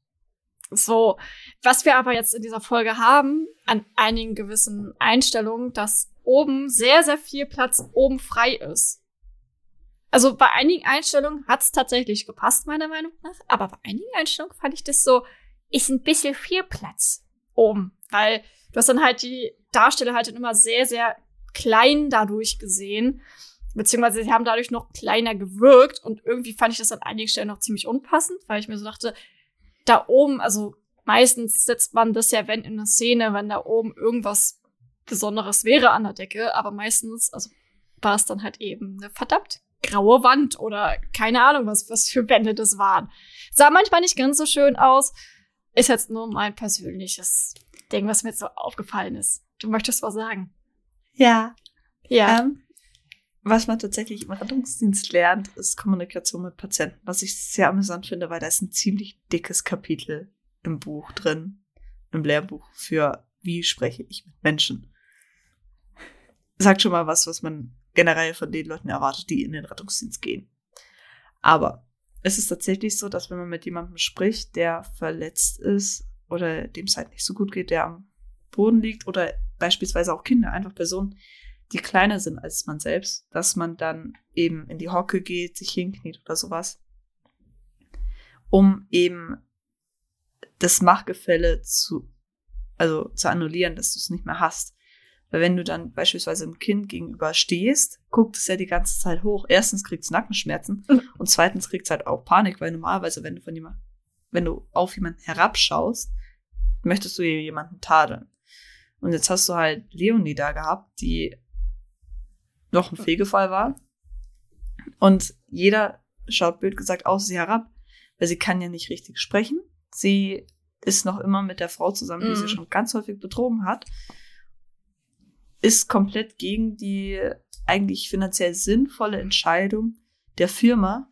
So, was wir aber jetzt in dieser Folge haben, an einigen gewissen Einstellungen, dass oben sehr, sehr viel Platz oben frei ist. Also bei einigen Einstellungen hat es tatsächlich gepasst, meiner Meinung nach. Aber bei einigen Einstellungen fand ich das so, ist ein bisschen viel Platz oben. Weil du hast dann halt die Darsteller halt dann immer sehr, sehr klein dadurch gesehen. Beziehungsweise sie haben dadurch noch kleiner gewirkt. Und irgendwie fand ich das an einigen Stellen noch ziemlich unpassend, weil ich mir so dachte, da oben, also meistens setzt man das ja, wenn in einer Szene, wenn da oben irgendwas Besonderes wäre an der Decke, aber meistens, also war es dann halt eben eine verdammt graue Wand oder keine Ahnung, was, was für Wände das waren. Sah manchmal nicht ganz so schön aus. Ist jetzt nur mein persönliches Ding, was mir jetzt so aufgefallen ist. Du möchtest was sagen? Ja. Ja. Ähm, was man tatsächlich im Rettungsdienst lernt, ist Kommunikation mit Patienten, was ich sehr amüsant finde, weil da ist ein ziemlich dickes Kapitel im Buch drin, im Lehrbuch für wie spreche ich mit Menschen. Sagt schon mal was, was man generell von den Leuten erwartet, die in den Rettungsdienst gehen. Aber es ist tatsächlich so, dass wenn man mit jemandem spricht, der verletzt ist oder dem es halt nicht so gut geht, der am Boden liegt oder beispielsweise auch Kinder, einfach Personen, die kleiner sind als man selbst, dass man dann eben in die Hocke geht, sich hinkniet oder sowas, um eben das Machtgefälle zu, also zu annullieren, dass du es nicht mehr hast. Weil wenn du dann beispielsweise einem Kind gegenüber stehst, guckt es ja die ganze Zeit hoch. Erstens kriegt es Nackenschmerzen und zweitens kriegt es halt auch Panik, weil normalerweise, wenn du von jemand, wenn du auf jemanden herabschaust, möchtest du jemanden tadeln. Und jetzt hast du halt Leonie da gehabt, die noch ein Fegefall war. Und jeder schaut blöd gesagt aus sie herab, weil sie kann ja nicht richtig sprechen. Sie ist noch immer mit der Frau zusammen, die Mhm. sie schon ganz häufig betrogen hat. Ist komplett gegen die eigentlich finanziell sinnvolle Entscheidung der Firma.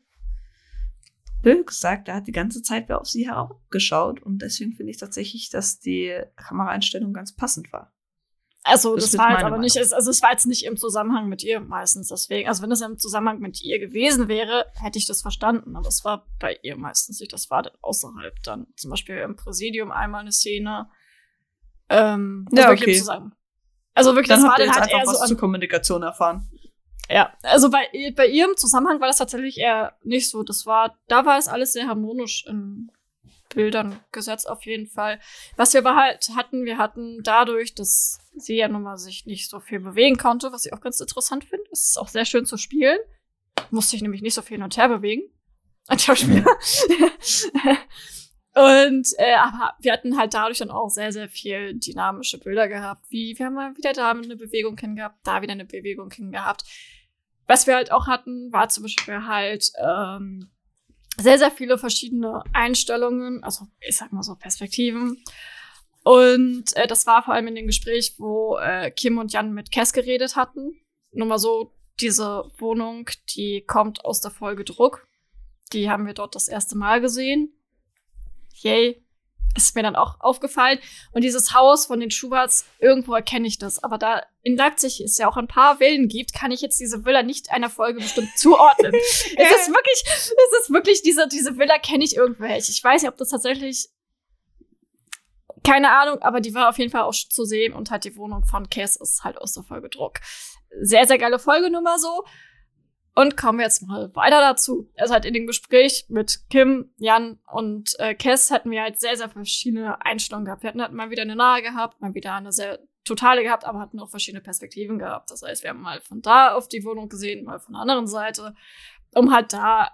Blöd gesagt, da hat die ganze Zeit wer auf sie herabgeschaut und deswegen finde ich tatsächlich, dass die Kameraeinstellung ganz passend war. Also Das das, war jetzt meine aber nicht, also es war jetzt nicht im Zusammenhang mit ihr meistens. Deswegen, also wenn es im Zusammenhang mit ihr gewesen wäre, hätte ich das verstanden. Aber es war bei ihr meistens nicht. Das war dann außerhalb dann. Zum Beispiel im Präsidium einmal eine Szene. Ähm, Ja, also wirklich okay. Also wirklich, Dann das war dann halt einfach eher so was an, zur Kommunikation erfahren. Ja, also bei, bei ihrem Zusammenhang war das tatsächlich eher nicht so. Das war, da war es alles sehr harmonisch in Bildern gesetzt auf jeden Fall. Was wir aber halt hatten, wir hatten dadurch, dass sie ja nun mal sich nicht so viel bewegen konnte, was ich auch ganz interessant finde. Es ist auch sehr schön zu spielen. Musste ich nämlich nicht so viel hin und her bewegen. Und äh, aber wir hatten halt dadurch dann auch sehr, sehr viel dynamische Bilder gehabt. Wie wir haben mal wieder da eine Bewegung gehabt, da wieder eine Bewegung gehabt. Was wir halt auch hatten, war zum Beispiel halt ähm, sehr, sehr viele verschiedene Einstellungen, also ich sag mal so Perspektiven. Und äh, das war vor allem in dem Gespräch, wo äh, Kim und Jan mit Cass geredet hatten. Nur mal so, diese Wohnung, die kommt aus der Folge Druck. Die haben wir dort das erste Mal gesehen. Yay. Ist mir dann auch aufgefallen. Und dieses Haus von den Schuberts, irgendwo erkenne ich das. Aber da in Leipzig es ja auch ein paar Villen gibt, kann ich jetzt diese Villa nicht einer Folge bestimmt zuordnen. es ist wirklich, es ist wirklich, diese, diese Villa kenne ich irgendwelche. Ich weiß nicht, ob das tatsächlich, keine Ahnung, aber die war auf jeden Fall auch zu sehen und halt die Wohnung von Cass ist halt aus der Folge Druck. Sehr, sehr geile Folge nur mal so. Und kommen wir jetzt mal weiter dazu. Also halt in dem Gespräch mit Kim, Jan und äh, Cass hatten wir halt sehr, sehr verschiedene Einstellungen gehabt. Wir hatten halt mal wieder eine nahe gehabt, mal wieder eine sehr totale gehabt, aber hatten auch verschiedene Perspektiven gehabt. Das heißt, wir haben mal von da auf die Wohnung gesehen, mal von der anderen Seite, um halt da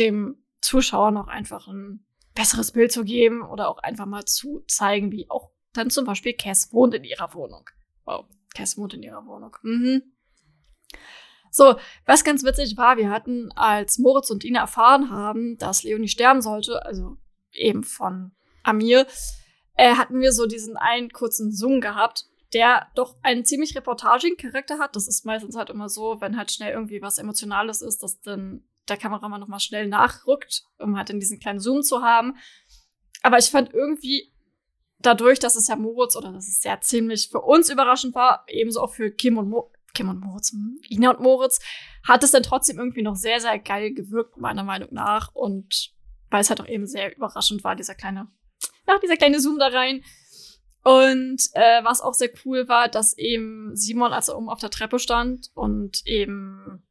dem Zuschauern auch einfach ein besseres Bild zu geben oder auch einfach mal zu zeigen, wie auch dann zum Beispiel Cass wohnt in ihrer Wohnung. Wow, Cass wohnt in ihrer Wohnung. Mhm. So, was ganz witzig war, wir hatten, als Moritz und Ina erfahren haben, dass Leonie sterben sollte, also eben von Amir, äh, hatten wir so diesen einen kurzen Zoom gehabt, der doch einen ziemlich reportagigen Charakter hat. Das ist meistens halt immer so, wenn halt schnell irgendwie was Emotionales ist, dass dann der Kameramann nochmal schnell nachrückt, um halt in diesen kleinen Zoom zu haben. Aber ich fand irgendwie dadurch, dass es ja Moritz oder dass es ja ziemlich für uns überraschend war, ebenso auch für Kim und Mo Kim und Moritz, Ina und Moritz, hat es dann trotzdem irgendwie noch sehr, sehr geil gewirkt, meiner Meinung nach. Und weil es halt auch eben sehr überraschend war, dieser kleine, nach dieser kleine Zoom da rein. Und äh, was auch sehr cool war, dass eben Simon, als er oben auf der Treppe stand und eben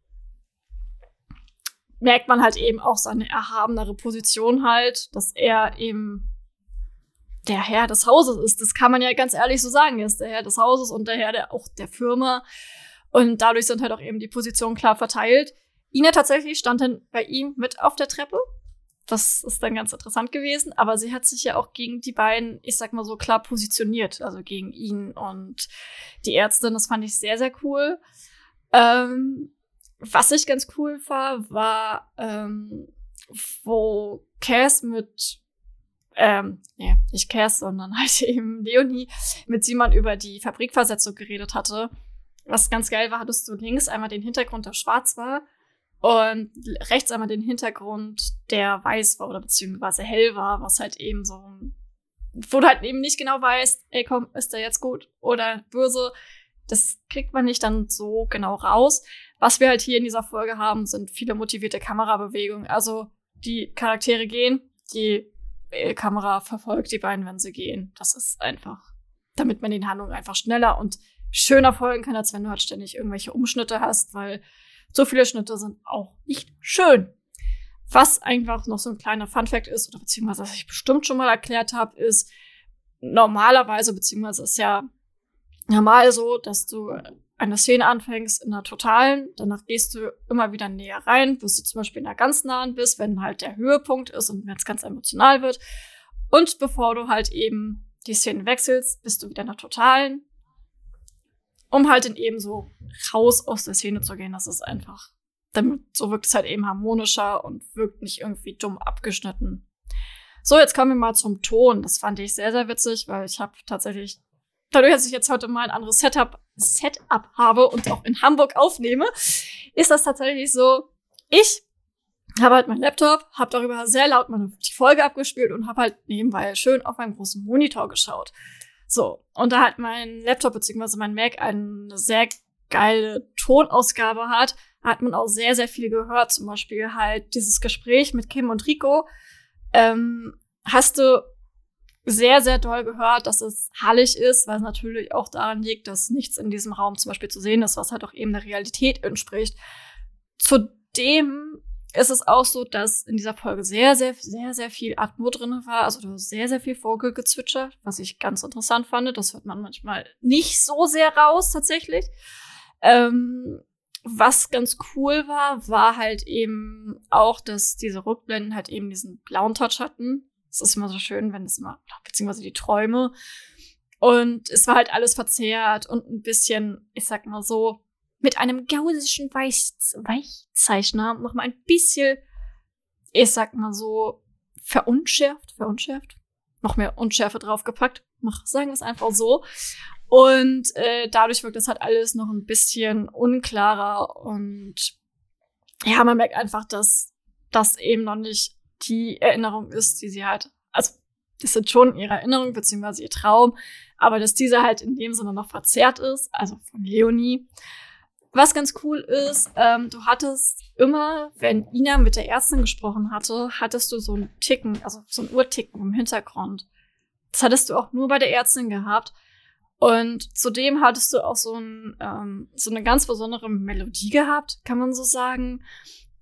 merkt man halt eben auch seine erhabenere Position halt, dass er eben der Herr des Hauses ist. Das kann man ja ganz ehrlich so sagen. Er ist der Herr des Hauses und der Herr der, auch der Firma. Und dadurch sind halt auch eben die Positionen klar verteilt. Ina tatsächlich stand dann bei ihm mit auf der Treppe. Das ist dann ganz interessant gewesen. Aber sie hat sich ja auch gegen die beiden, ich sag mal so, klar positioniert. Also gegen ihn und die Ärztin. Das fand ich sehr, sehr cool. Ähm, was ich ganz cool war, war, ähm, wo Cass mit ähm, nee, nicht Cass, sondern halt eben Leonie mit Simon über die Fabrikversetzung geredet hatte. Was ganz geil war, hattest du links einmal den Hintergrund, der schwarz war und rechts einmal den Hintergrund, der weiß war oder beziehungsweise hell war, was halt eben so, wo du halt eben nicht genau weißt, ey komm, ist der jetzt gut oder böse. Das kriegt man nicht dann so genau raus. Was wir halt hier in dieser Folge haben, sind viele motivierte Kamerabewegungen. Also die Charaktere gehen, die Kamera verfolgt die beiden, wenn sie gehen. Das ist einfach, damit man den Handlungen einfach schneller und schöner folgen kann, als wenn du halt ständig irgendwelche Umschnitte hast, weil so viele Schnitte sind auch nicht schön. Was einfach noch so ein kleiner Funfact ist, oder beziehungsweise was ich bestimmt schon mal erklärt habe, ist normalerweise, beziehungsweise ist ja normal so, dass du eine Szene anfängst in einer totalen, danach gehst du immer wieder näher rein, bis du zum Beispiel in einer ganz nahen bist, wenn halt der Höhepunkt ist und wenn es ganz emotional wird. Und bevor du halt eben die Szene wechselst, bist du wieder in einer totalen, um halt dann eben so raus aus der Szene zu gehen. Das ist einfach, damit so wirkt es halt eben harmonischer und wirkt nicht irgendwie dumm abgeschnitten. So, jetzt kommen wir mal zum Ton. Das fand ich sehr, sehr witzig, weil ich habe tatsächlich dadurch, dass ich jetzt heute mal ein anderes Setup, Setup habe und auch in Hamburg aufnehme, ist das tatsächlich so, ich habe halt meinen Laptop, habe darüber sehr laut meine, die Folge abgespielt und habe halt nebenbei schön auf meinem großen Monitor geschaut. So, und da hat mein Laptop bzw. mein Mac eine sehr geile Tonausgabe hat, hat man auch sehr, sehr viel gehört. Zum Beispiel halt dieses Gespräch mit Kim und Rico. Ähm, hast du sehr, sehr doll gehört, dass es hallig ist, weil es natürlich auch daran liegt, dass nichts in diesem Raum zum Beispiel zu sehen ist, was halt auch eben der Realität entspricht. Zudem ist es auch so, dass in dieser Folge sehr, sehr, sehr, sehr viel Atmo drin war. Also du hast sehr, sehr viel Vogelgezwitscher, was ich ganz interessant fand. Das hört man manchmal nicht so sehr raus, tatsächlich. Ähm, was ganz cool war, war halt eben auch, dass diese Rückblenden halt eben diesen blauen Touch hatten. Es ist immer so schön, wenn es immer, beziehungsweise die Träume. Und es war halt alles verzerrt und ein bisschen, ich sag mal so, mit einem gausischen Weich Weichzeichner noch mal ein bisschen, ich sag mal so, verunschärft, verunschärft, noch mehr Unschärfe draufgepackt. Mach, sagen wir es einfach so. Und äh, dadurch wirkt das halt alles noch ein bisschen unklarer und ja, man merkt einfach, dass das eben noch nicht die Erinnerung ist, die sie halt, also das ist schon ihre Erinnerung beziehungsweise ihr Traum, aber dass diese halt in dem Sinne noch verzerrt ist, also von Leonie. Was ganz cool ist, ähm, du hattest immer, wenn Ina mit der Ärztin gesprochen hatte, hattest du so ein Ticken, also so ein Uhrticken im Hintergrund. Das hattest du auch nur bei der Ärztin gehabt. Und zudem hattest du auch so, ein, ähm, so eine ganz besondere Melodie gehabt, kann man so sagen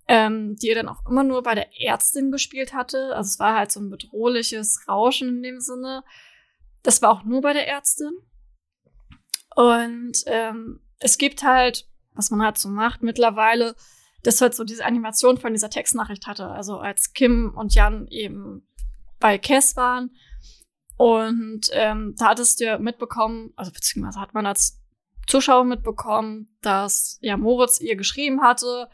ähm, die er dann auch immer nur bei der Ärztin gespielt hatte. Also es war halt so ein bedrohliches Rauschen in dem Sinne. Das war auch nur bei der Ärztin. Und ähm, es gibt halt, was man halt so macht mittlerweile, das halt so diese Animation von dieser Textnachricht hatte. Also als Kim und Jan eben bei Cass waren. Und ähm, da hattest du ja mitbekommen, also beziehungsweise hat man als Zuschauer mitbekommen, dass ja Moritz ihr geschrieben hatte.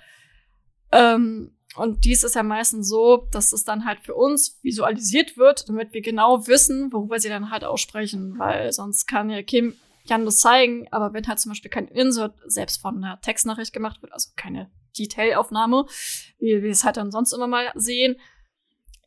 Ähm, und dies ist ja meistens so, dass es dann halt für uns visualisiert wird, damit wir genau wissen, worüber sie dann halt aussprechen, weil sonst kann ja Kim Jan das zeigen, aber wenn halt zum Beispiel kein Insert selbst von einer Textnachricht gemacht wird, also keine Detailaufnahme, wie wir es halt dann sonst immer mal sehen,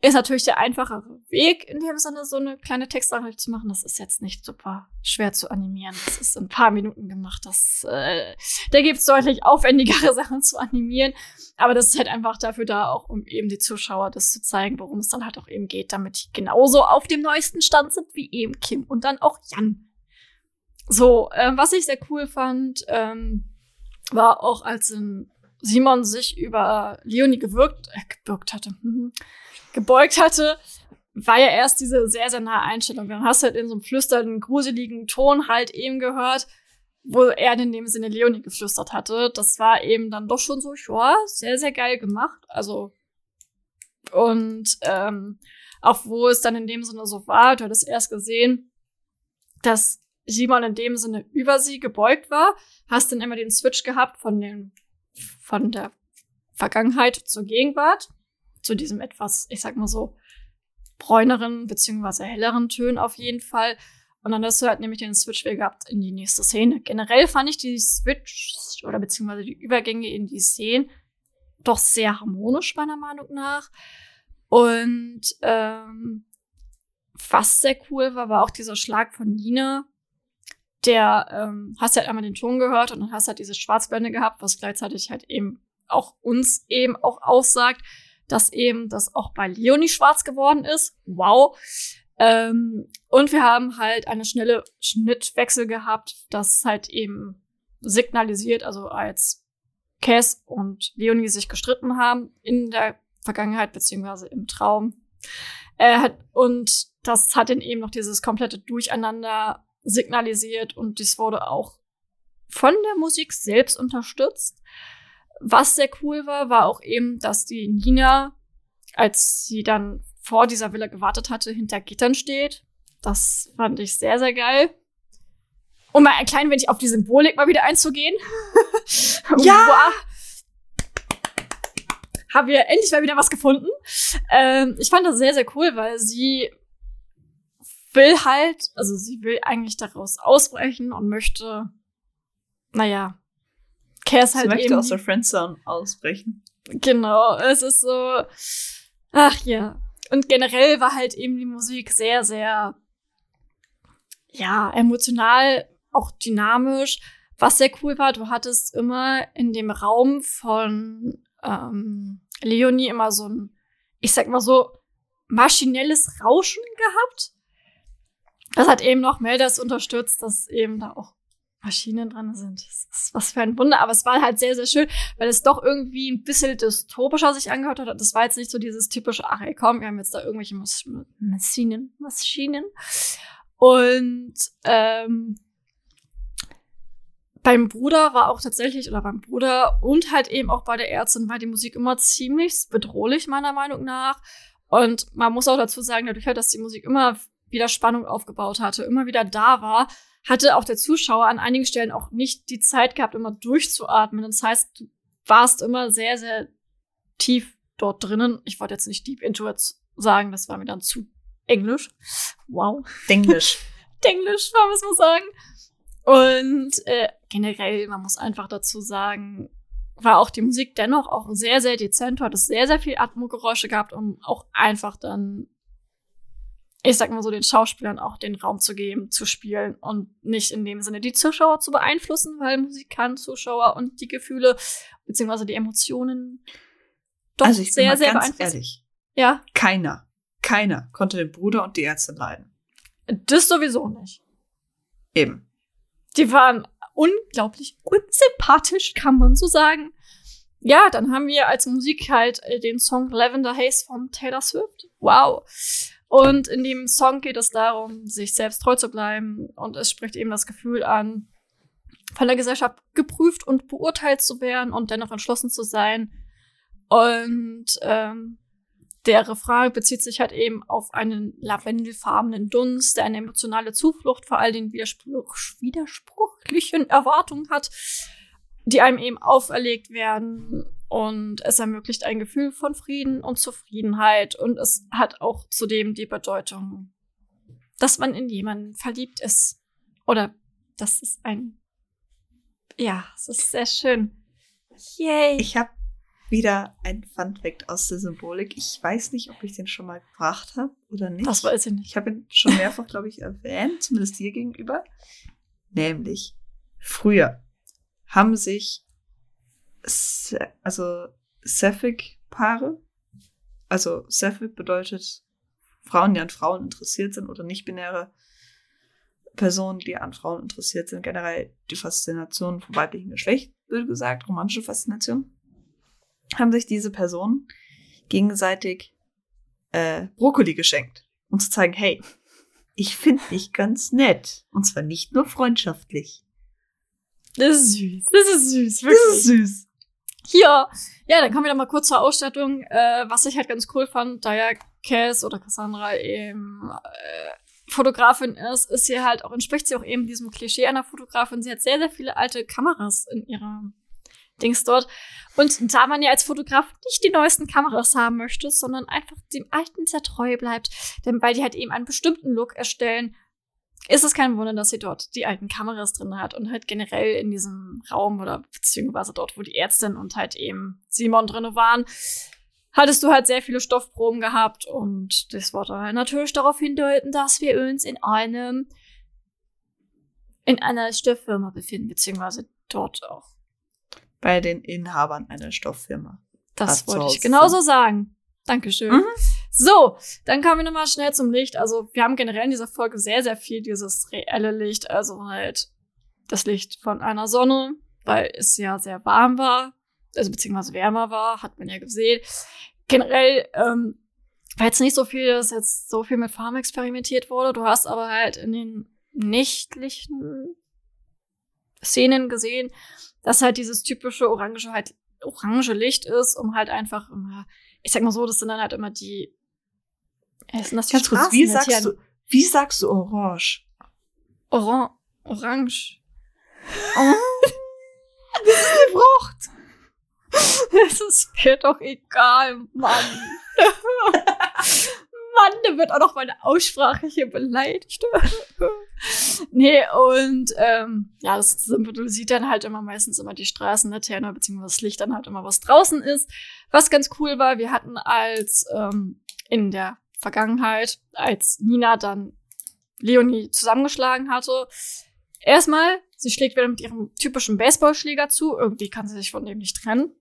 ist natürlich der einfachere Weg, in dem Sinne so eine kleine Textnachricht zu machen. Das ist jetzt nicht super schwer zu animieren. Das ist in ein paar Minuten gemacht. Das, äh, da gibt's deutlich aufwendigere Sachen zu animieren. Aber das ist halt einfach dafür da, auch um eben die Zuschauer das zu zeigen, worum es dann halt auch eben geht, damit die genauso auf dem neuesten Stand sind wie eben Kim und dann auch Jan. So, ähm, was ich sehr cool fand, ähm, war auch, als Simon sich über Leonie gewirkt, äh, gebürgt hatte, mhm, gebeugt hatte, war ja erst diese sehr, sehr nahe Einstellung. Dann hast du halt in so einem flüsternden, gruseligen Ton halt eben gehört, wo er in dem Sinne Leonie geflüstert hatte. Das war eben dann doch schon so, ja, sehr, sehr geil gemacht. Also, und ähm, auch wo es dann in dem Sinne so war, du hattest erst gesehen, dass Simon in dem Sinne über sie gebeugt war, hast dann immer den Switch gehabt von den, von der Vergangenheit zur Gegenwart, zu diesem etwas, ich sag mal so, bräuneren beziehungsweise helleren Tönen auf jeden Fall. Und dann hast du halt nämlich den Switch wieder gehabt in die nächste Szene. Generell fand ich die Switch oder beziehungsweise die Übergänge in die Szenen doch sehr harmonisch, meiner Meinung nach. Und ähm, was sehr cool war, war auch dieser Schlag von Nina, der ähm, hast halt einmal den Ton gehört und dann hast halt diese Schwarzblende gehabt, was gleichzeitig halt eben auch uns eben auch aussagt, dass eben das auch bei Leonie schwarz geworden ist. Wow. Ähm, und wir haben halt eine schnelle Schnittwechsel gehabt, das halt eben signalisiert, also als Cass und Leonie sich gestritten haben in der Vergangenheit beziehungsweise im Traum. Äh, und das hat dann eben noch dieses komplette Durcheinander signalisiert und dies wurde auch von der Musik selbst unterstützt. Was sehr cool war, war auch eben, dass die Nina, als sie dann vor dieser Villa gewartet hatte, hinter Gittern steht. Das fand ich sehr, sehr geil. Um mal ein klein wenig auf die Symbolik mal wieder einzugehen. Ja! Wow. Haben wir endlich mal wieder was gefunden. Ähm, ich fand das sehr, sehr cool, weil sie will halt, also sie will eigentlich daraus ausbrechen und möchte, naja, Cass halt Sie möchte eben aus der Friendzone ausbrechen. Genau, es ist so, ach ja. Und generell war halt eben die Musik sehr, sehr, ja, emotional, auch dynamisch. Was sehr cool war, du hattest immer in dem Raum von ähm, Leonie immer so ein, ich sag mal so, maschinelles Rauschen gehabt. Das hat eben noch Melders unterstützt, dass eben da auch Maschinen dran sind. Das ist was für ein Wunder, aber es war halt sehr, sehr schön, weil es doch irgendwie ein bisschen dystopischer sich angehört hat. Das war jetzt nicht so dieses typische, ach ey, komm, wir haben jetzt da irgendwelche Mas Maschinen, Maschinen. Und ähm, beim Bruder war auch tatsächlich, oder beim Bruder und halt eben auch bei der Ärztin war die Musik immer ziemlich bedrohlich, meiner Meinung nach. Und man muss auch dazu sagen, dadurch, dass die Musik immer wieder Spannung aufgebaut hatte, immer wieder da war, hatte auch der Zuschauer an einigen Stellen auch nicht die Zeit gehabt, immer durchzuatmen. Das heißt, du warst immer sehr, sehr tief dort drinnen. Ich wollte jetzt nicht deep into it sagen, das war mir dann zu englisch. Wow. Englisch. Englisch, man muss man sagen. Und äh, generell, man muss einfach dazu sagen, war auch die Musik dennoch auch sehr, sehr dezent. Du hattest sehr, sehr viel Atmogeräusche gehabt, um auch einfach dann ich sag mal so, den Schauspielern auch den Raum zu geben, zu spielen und nicht in dem Sinne die Zuschauer zu beeinflussen, weil Musik kann Zuschauer und die Gefühle beziehungsweise die Emotionen doch also ich sehr, bin mal sehr ganz beeinflussen. ehrlich. Ja, Keiner, keiner konnte den Bruder und die Ärzte leiden. das sowieso nicht. Eben. Die waren unglaublich unsympathisch, kann man so sagen. Ja, dann haben wir als Musik halt äh, den Song Lavender Haze von Taylor Swift. Wow. Und in dem Song geht es darum, sich selbst treu zu bleiben. Und es spricht eben das Gefühl an, von der Gesellschaft geprüft und beurteilt zu werden und dennoch entschlossen zu sein. Und ähm, der Refrain bezieht sich halt eben auf einen lavendelfarbenen Dunst, der eine emotionale Zuflucht vor all den widerspruch widersprüchlichen Erwartungen hat, die einem eben auferlegt werden. Und es ermöglicht ein Gefühl von Frieden und Zufriedenheit. Und es hat auch zudem die Bedeutung, dass man in jemanden verliebt ist. Oder das ist ein. Ja, es ist sehr schön. Yay. Ich habe wieder ein Fun Fact aus der Symbolik. Ich weiß nicht, ob ich den schon mal gebracht habe oder nicht. Das weiß ich nicht. Ich habe ihn schon mehrfach, glaube ich, erwähnt, zumindest dir gegenüber. Nämlich, früher haben sich Se also Sapphic-Paare, also Sapphic bedeutet Frauen, die an Frauen interessiert sind oder nicht-binäre Personen, die an Frauen interessiert sind, generell die Faszination vom weiblichen Geschlecht, würde gesagt, romantische Faszination, haben sich diese Personen gegenseitig äh, Brokkoli geschenkt, um zu zeigen, hey, ich finde dich ganz nett. Und zwar nicht nur freundschaftlich. Das ist süß. Das ist süß, wirklich. Das ist süß. Hier. Ja, dann kommen wir noch mal kurz zur Ausstattung. Äh, was ich halt ganz cool fand, da ja Cass oder Cassandra eben äh, Fotografin ist, ist sie halt auch, entspricht sie auch eben diesem Klischee einer Fotografin. Sie hat sehr, sehr viele alte Kameras in ihrer Dings dort. Und da man ja als Fotograf nicht die neuesten Kameras haben möchte, sondern einfach dem Alten sehr treu bleibt, denn weil die halt eben einen bestimmten Look erstellen, ist es kein Wunder, dass sie dort die alten Kameras drin hat und halt generell in diesem Raum oder beziehungsweise dort, wo die Ärztin und halt eben Simon drinne waren, hattest du halt sehr viele Stoffproben gehabt und das wollte halt natürlich darauf hindeuten, dass wir uns in einem in einer Stofffirma befinden, beziehungsweise dort auch. Bei den Inhabern einer Stofffirma. Das wollte ich genauso sagen. Dankeschön. Mhm. So, dann kommen wir nochmal schnell zum Licht. Also, wir haben generell in dieser Folge sehr, sehr viel dieses reelle Licht, also halt das Licht von einer Sonne, weil es ja sehr warm war, also beziehungsweise wärmer war, hat man ja gesehen. Generell, ähm, weil jetzt nicht so viel, dass jetzt so viel mit Farben experimentiert wurde. Du hast aber halt in den nächtlichen Szenen gesehen, dass halt dieses typische orange halt orange Licht ist, um halt einfach immer, ich sag mal so, das sind dann halt immer die, das Ganz kurz, wie sagst du, wie sagst du orange? Oran orange. Die Frucht. Es ist mir doch egal, Mann. Mann, da wird auch noch meine Aussprache hier beleidigt. nee, und ähm, ja, das symbolisiert dann halt immer meistens immer die Straßenlaterne, beziehungsweise das Licht dann halt immer, was draußen ist. Was ganz cool war, wir hatten als ähm, in der Vergangenheit, als Nina dann Leonie zusammengeschlagen hatte, erstmal, sie schlägt wieder mit ihrem typischen Baseballschläger zu. Irgendwie kann sie sich von dem nicht trennen.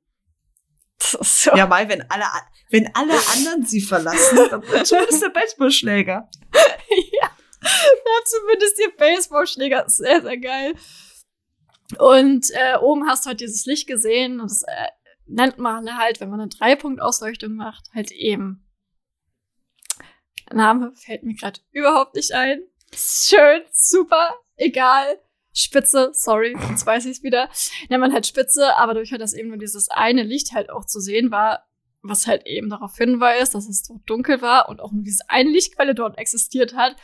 So. Ja, weil wenn alle, wenn alle anderen sie verlassen, dann wird zumindest der Baseballschläger. ja. Zumindest ihr Baseballschläger. Sehr, sehr geil. Und äh, oben hast du halt dieses Licht gesehen. Und das äh, nennt man halt, wenn man eine Dreipunktausleuchtung macht, halt eben. Name fällt mir gerade überhaupt nicht ein. Schön, super, egal. Spitze, sorry, jetzt weiß ich es wieder. Nennt man halt Spitze, aber durch halt, dass eben nur dieses eine Licht halt auch zu sehen war, was halt eben darauf hinweist, dass es dort dunkel war und auch nur diese eine Lichtquelle dort existiert hat.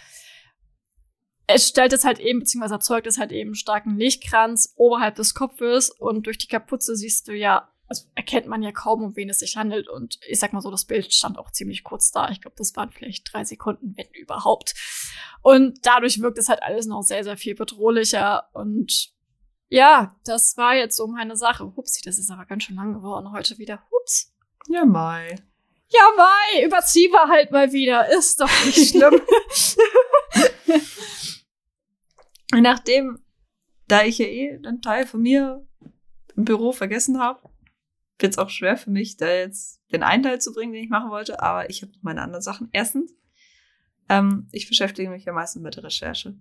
Es stellt es halt eben, beziehungsweise erzeugt es halt eben starken Lichtkranz oberhalb des Kopfes und durch die Kapuze siehst du ja, also erkennt man ja kaum, um wen es sich handelt. Und ich sag mal so, das Bild stand auch ziemlich kurz da. Ich glaube, das waren vielleicht drei Sekunden, wenn überhaupt. Und dadurch wirkt es halt alles noch sehr, sehr viel bedrohlicher. Und ja, das war jetzt so meine Sache. Hupsi, das ist aber ganz schön lang geworden heute wieder. Hups. Ja, Mai. Ja, Mai, überziehen wir halt mal wieder. Ist doch nicht schlimm. Nachdem, da ich ja eh einen Teil von mir im Büro vergessen habe, wird es auch schwer für mich, da jetzt den einen Teil zu bringen, den ich machen wollte, aber ich habe noch meine anderen Sachen. Erstens, ähm, ich beschäftige mich ja meistens mit der Recherche.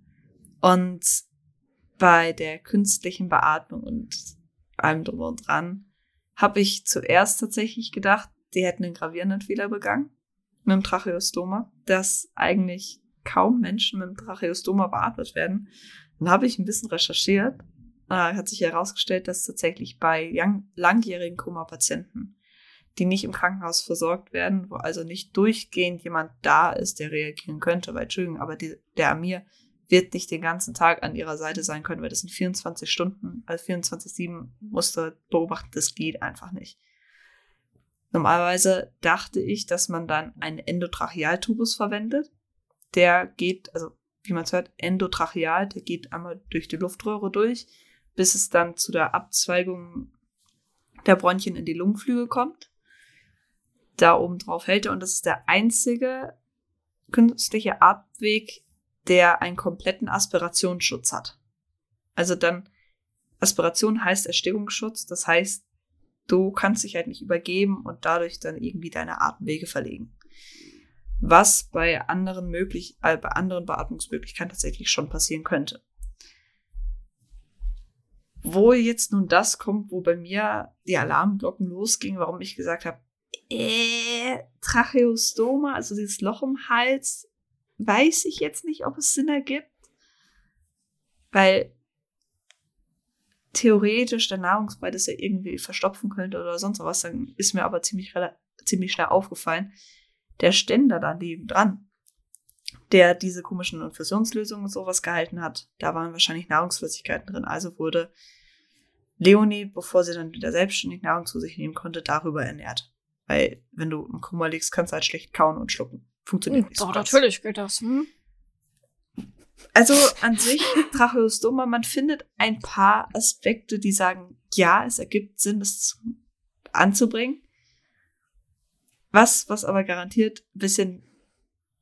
Und bei der künstlichen Beatmung und allem drum und dran habe ich zuerst tatsächlich gedacht, die hätten einen gravierenden Fehler begangen mit dem Tracheostoma, dass eigentlich kaum Menschen mit dem Tracheostoma beatmet werden. Dann habe ich ein bisschen recherchiert äh, hat sich herausgestellt, dass tatsächlich bei lang langjährigen Koma-Patienten, die nicht im Krankenhaus versorgt werden, wo also nicht durchgehend jemand da ist, der reagieren könnte, weil, Entschuldigung, aber die, der Amir wird nicht den ganzen Tag an ihrer Seite sein können, weil das sind 24 Stunden, also 24-7 musste beobachten, das geht einfach nicht. Normalerweise dachte ich, dass man dann einen Endotrachealtubus verwendet. Der geht, also wie man es hört, endotracheal, der geht einmal durch die Luftröhre durch, bis es dann zu der Abzweigung der Bronchien in die Lungenflügel kommt. Da oben drauf hält er und das ist der einzige künstliche Atemweg, der einen kompletten Aspirationsschutz hat. Also dann, Aspiration heißt Erstickungsschutz, das heißt, du kannst dich halt nicht übergeben und dadurch dann irgendwie deine Atemwege verlegen. Was bei anderen möglich, äh, bei anderen Beatmungsmöglichkeiten tatsächlich schon passieren könnte. Wo jetzt nun das kommt, wo bei mir die Alarmglocken losgingen, warum ich gesagt habe, äh, Tracheostoma, also dieses Loch im Hals, weiß ich jetzt nicht, ob es Sinn ergibt. Weil theoretisch der Nahrungsbrei das ja irgendwie verstopfen könnte oder sonst was, dann ist mir aber ziemlich, ziemlich schnell aufgefallen, der Ständer daneben dran, der diese komischen Infusionslösungen und sowas gehalten hat, da waren wahrscheinlich Nahrungsflüssigkeiten drin. Also wurde Leonie, bevor sie dann wieder selbstständig Nahrung zu sich nehmen konnte, darüber ernährt. Weil, wenn du im Koma liegst, kannst du halt schlecht kauen und schlucken. Funktioniert nicht Doch, so ganz. natürlich geht das. Hm? Also an sich, Tracheostoma, man findet ein paar Aspekte, die sagen, ja, es ergibt Sinn, das zu, anzubringen. Was, was aber garantiert ein bisschen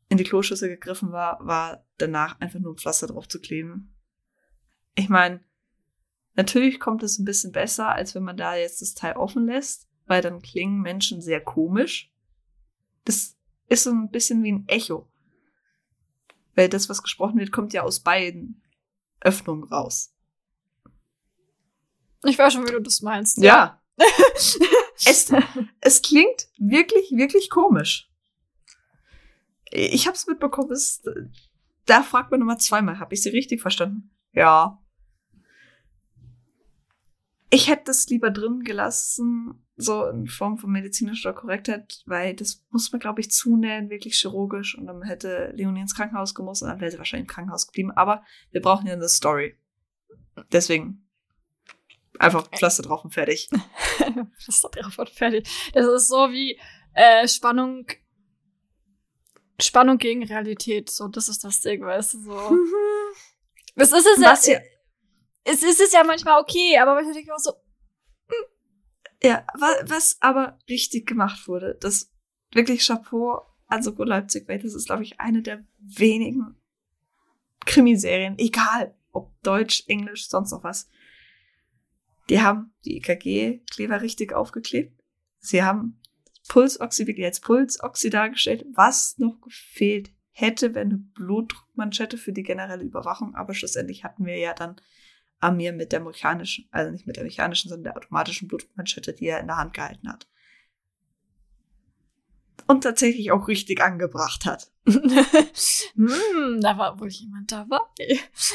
in die Kloschüssel gegriffen war, war danach einfach nur ein Pflaster drauf zu kleben. Ich meine, natürlich kommt es ein bisschen besser, als wenn man da jetzt das Teil offen lässt, weil dann klingen Menschen sehr komisch. Das ist so ein bisschen wie ein Echo. Weil das, was gesprochen wird, kommt ja aus beiden Öffnungen raus. Ich weiß schon, wie du das meinst. Ja. es, es klingt wirklich, wirklich komisch. Ich habe es mitbekommen, es, da fragt man nochmal zweimal, habe ich sie richtig verstanden? Ja. Ich hätte das lieber drin gelassen, so in Form von medizinischer Korrektheit, weil das muss man, glaube ich, zunähen, wirklich chirurgisch. Und dann hätte Leonie ins Krankenhaus gemusst und dann wäre sie wahrscheinlich im Krankenhaus geblieben. Aber wir brauchen ja eine Story. Deswegen einfach Pflaster drauf und fertig. Pflaster drauf und fertig. Das ist so wie äh, Spannung, Spannung gegen Realität. So, das ist das Ding, weißt du, so. Das ist es Was ja. Es ist es ja manchmal okay, aber manchmal denke ich auch so, ja, was, was aber richtig gemacht wurde, das wirklich Chapeau an Soko Leipzig, weil das ist, glaube ich, eine der wenigen Krimiserien, egal ob Deutsch, Englisch, sonst noch was. Die haben die EKG-Kleber richtig aufgeklebt. Sie haben Pulsoxy wirklich als Pulsoxy dargestellt, was noch gefehlt hätte, wenn eine Blutdruckmanschette für die generelle Überwachung, aber schlussendlich hatten wir ja dann Amir mit der mechanischen, also nicht mit der mechanischen, sondern der automatischen Blutdruckmanschette, die er in der Hand gehalten hat. Und tatsächlich auch richtig angebracht hat. hm, da war wohl jemand dabei.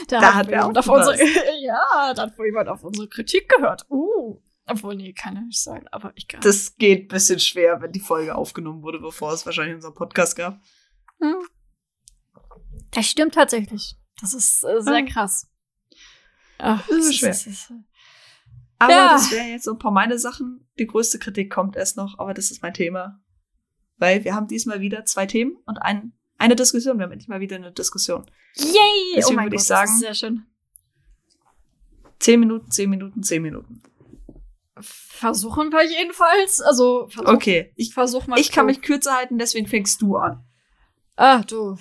Da, Da hat hat er jemand auf unsere, ja, da hat wohl jemand auf unsere Kritik gehört. Uh. Obwohl, nee, kann ja nicht sein, aber ich kann. Das geht ein bisschen schwer, wenn die Folge aufgenommen wurde, bevor es wahrscheinlich unseren Podcast gab. Hm. Das stimmt tatsächlich. Das ist äh, sehr Ah. krass. Ach, Das ist schwer. Aber Ja. das wären jetzt so ein paar meine Sachen. Die größte Kritik kommt erst noch, aber das ist mein Thema. Weil wir haben diesmal wieder zwei Themen und ein, eine Diskussion. Wir haben endlich mal wieder eine Diskussion. Yay! Deswegen oh mein würde ich Gott, sagen- das ist sehr schön. Zehn Minuten, zehn Minuten, zehn Minuten. Versuchen wir jedenfalls. Also, versuch, Okay, ich, ich versuch mal. ich kann mich kürzer halten, deswegen fängst du an. Ah, du.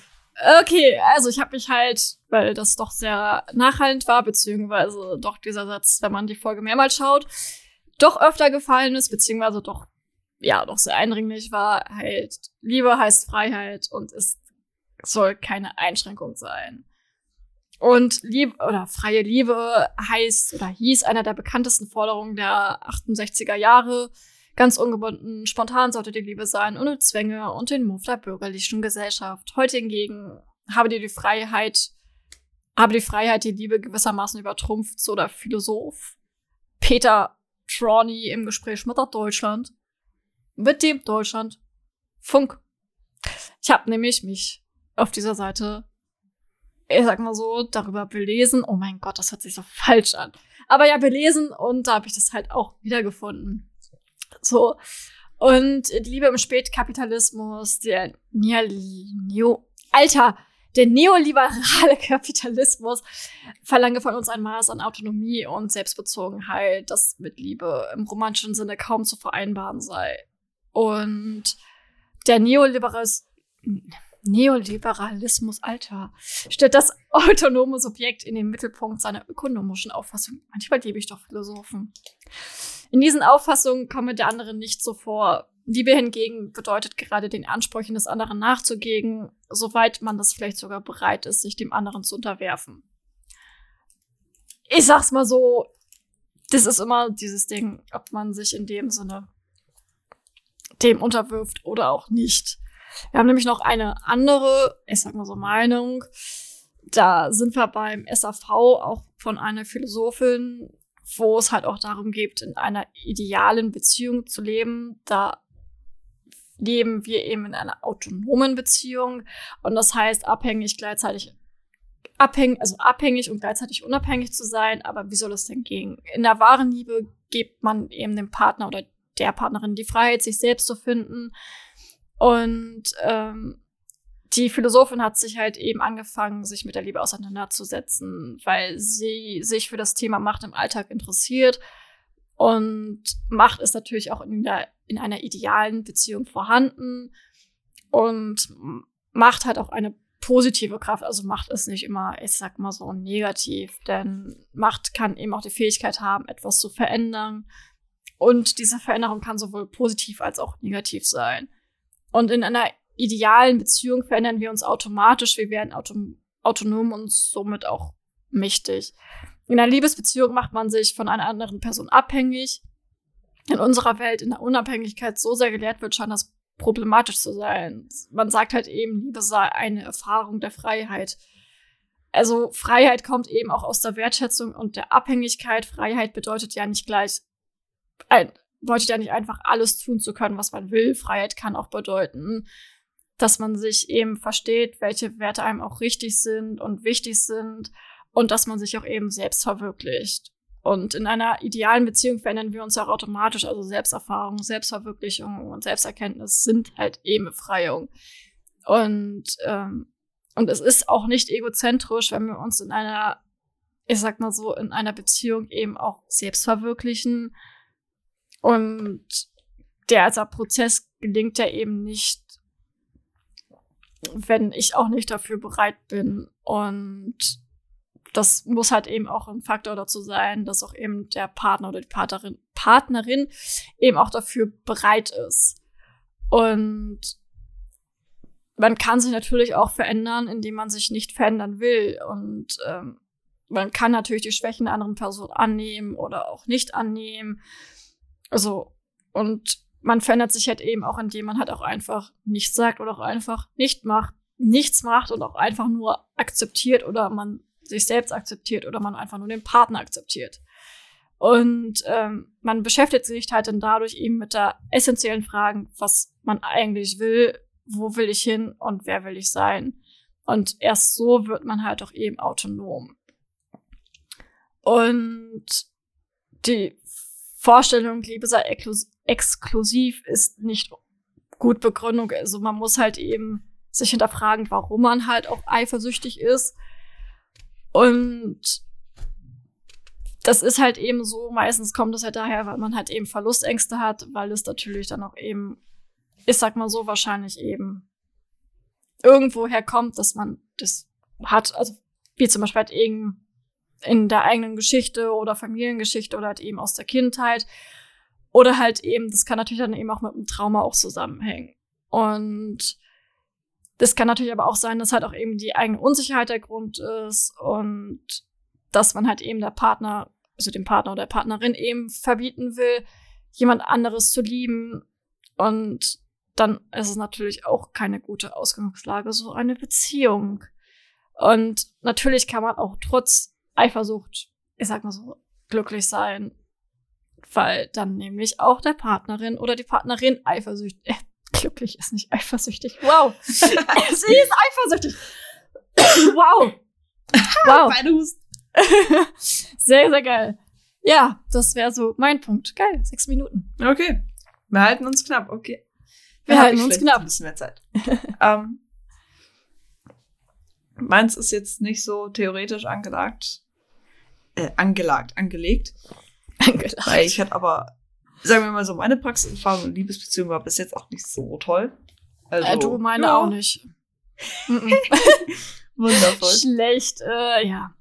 Okay, also ich habe mich halt, weil das doch sehr nachhaltend war, beziehungsweise doch dieser Satz, wenn man die Folge mehrmals schaut, doch öfter gefallen ist, beziehungsweise doch, ja, doch sehr eindringlich war, halt, Liebe heißt Freiheit und es soll keine Einschränkung sein. Und Liebe oder freie Liebe heißt oder hieß einer der bekanntesten Forderungen der 68er Jahre. Ganz ungebunden, spontan sollte die Liebe sein, ohne Zwänge und den Muff der bürgerlichen Gesellschaft. Heute hingegen habe dir die Freiheit habe die Freiheit, die Liebe gewissermaßen übertrumpft, so der Philosoph Peter Tronny im Gespräch mit der Deutschland. Mit dem Deutschland Funk. Ich habe nämlich mich auf dieser Seite, ich sag mal so, darüber belesen. Oh mein Gott, das hört sich so falsch an. Aber ja, belesen und da habe ich das halt auch wiedergefunden. So. Und die Liebe im Spätkapitalismus, der Neo, Alter, der neoliberale Kapitalismus verlange von uns ein Maß an Autonomie und Selbstbezogenheit, das mit Liebe im romantischen Sinne kaum zu vereinbaren sei. Und der Neoliberalismus, Neoliberalismus, Alter, stellt das autonome Subjekt in den Mittelpunkt seiner ökonomischen Auffassung. Manchmal liebe ich doch Philosophen. In diesen Auffassungen komme der andere nicht so vor. Liebe hingegen bedeutet gerade den Ansprüchen des anderen nachzugehen, soweit man das vielleicht sogar bereit ist, sich dem anderen zu unterwerfen. Ich sag's mal so, das ist immer dieses Ding, ob man sich in dem Sinne dem unterwirft oder auch nicht. Wir haben nämlich noch eine andere, ich sag mal so Meinung. Da sind wir beim SAV auch von einer Philosophin, wo es halt auch darum geht, in einer idealen Beziehung zu leben. Da leben wir eben in einer autonomen Beziehung und das heißt abhängig gleichzeitig abhängig, also abhängig und gleichzeitig unabhängig zu sein. Aber wie soll es denn gehen? In der wahren Liebe gibt man eben dem Partner oder der Partnerin die Freiheit, sich selbst zu finden. Und ähm, die Philosophin hat sich halt eben angefangen, sich mit der Liebe auseinanderzusetzen, weil sie sich für das Thema Macht im Alltag interessiert. Und Macht ist natürlich auch in, der, in einer idealen Beziehung vorhanden. Und Macht hat auch eine positive Kraft. Also Macht ist nicht immer, ich sag mal so, negativ. Denn Macht kann eben auch die Fähigkeit haben, etwas zu verändern. Und diese Veränderung kann sowohl positiv als auch negativ sein. Und in einer idealen Beziehung verändern wir uns automatisch, wir werden autom autonom und somit auch mächtig. In einer Liebesbeziehung macht man sich von einer anderen Person abhängig. In unserer Welt, in der Unabhängigkeit so sehr gelehrt wird, scheint das problematisch zu sein. Man sagt halt eben, Liebe sei eine Erfahrung der Freiheit. Also Freiheit kommt eben auch aus der Wertschätzung und der Abhängigkeit. Freiheit bedeutet ja nicht gleich, ein, bedeutet ja nicht einfach alles tun zu können, was man will. Freiheit kann auch bedeuten, dass man sich eben versteht, welche Werte einem auch richtig sind und wichtig sind und dass man sich auch eben selbst verwirklicht. Und in einer idealen Beziehung verändern wir uns auch automatisch. Also Selbsterfahrung, Selbstverwirklichung und Selbsterkenntnis sind halt eben Befreiung. Und, ähm, und es ist auch nicht egozentrisch, wenn wir uns in einer, ich sag mal so, in einer Beziehung eben auch selbst verwirklichen. Und der als Prozess gelingt ja eben nicht wenn ich auch nicht dafür bereit bin. Und das muss halt eben auch ein Faktor dazu sein, dass auch eben der Partner oder die Partnerin, Partnerin eben auch dafür bereit ist. Und man kann sich natürlich auch verändern, indem man sich nicht verändern will. Und ähm, man kann natürlich die Schwächen der anderen Person annehmen oder auch nicht annehmen. Also, und man verändert sich halt eben auch, indem man halt auch einfach nichts sagt oder auch einfach nicht macht, nichts macht und auch einfach nur akzeptiert oder man sich selbst akzeptiert oder man einfach nur den Partner akzeptiert. Und ähm, man beschäftigt sich halt dann dadurch eben mit der essentiellen Fragen, was man eigentlich will, wo will ich hin und wer will ich sein. Und erst so wird man halt auch eben autonom. Und die Vorstellung, Liebe sei exklusiv, ist nicht gut Begründung. Also man muss halt eben sich hinterfragen, warum man halt auch eifersüchtig ist. Und das ist halt eben so, meistens kommt es halt daher, weil man halt eben Verlustängste hat, weil es natürlich dann auch eben, ich sag mal so, wahrscheinlich eben irgendwoher kommt, dass man das hat, also wie zum Beispiel halt eben in der eigenen Geschichte oder Familiengeschichte oder halt eben aus der Kindheit. Oder halt eben, das kann natürlich dann eben auch mit einem Trauma auch zusammenhängen. Und das kann natürlich aber auch sein, dass halt auch eben die eigene Unsicherheit der Grund ist und dass man halt eben der Partner, also dem Partner oder der Partnerin eben verbieten will, jemand anderes zu lieben. Und dann ist es natürlich auch keine gute Ausgangslage, so eine Beziehung. Und natürlich kann man auch trotz Eifersucht, ich sag mal so, glücklich sein, weil dann nämlich auch der Partnerin oder die Partnerin eifersüchtig, äh, glücklich ist nicht eifersüchtig. Wow. Sie ist eifersüchtig. wow. Wow. Sehr, sehr geil. Ja, das wäre so mein Punkt. Geil, sechs Minuten. Okay. Wir halten uns knapp, okay. Wir hab halten uns knapp. Ein bisschen mehr Zeit. ähm, meins ist jetzt nicht so theoretisch angelagt. Äh, angelagt, angelegt. Weil ich hatte aber, sagen wir mal so, meine Praxiserfahrung in Liebesbeziehungen war bis jetzt auch nicht so toll. Also, äh, du, meine ja, auch nicht. Wundervoll. Schlecht, äh, ja.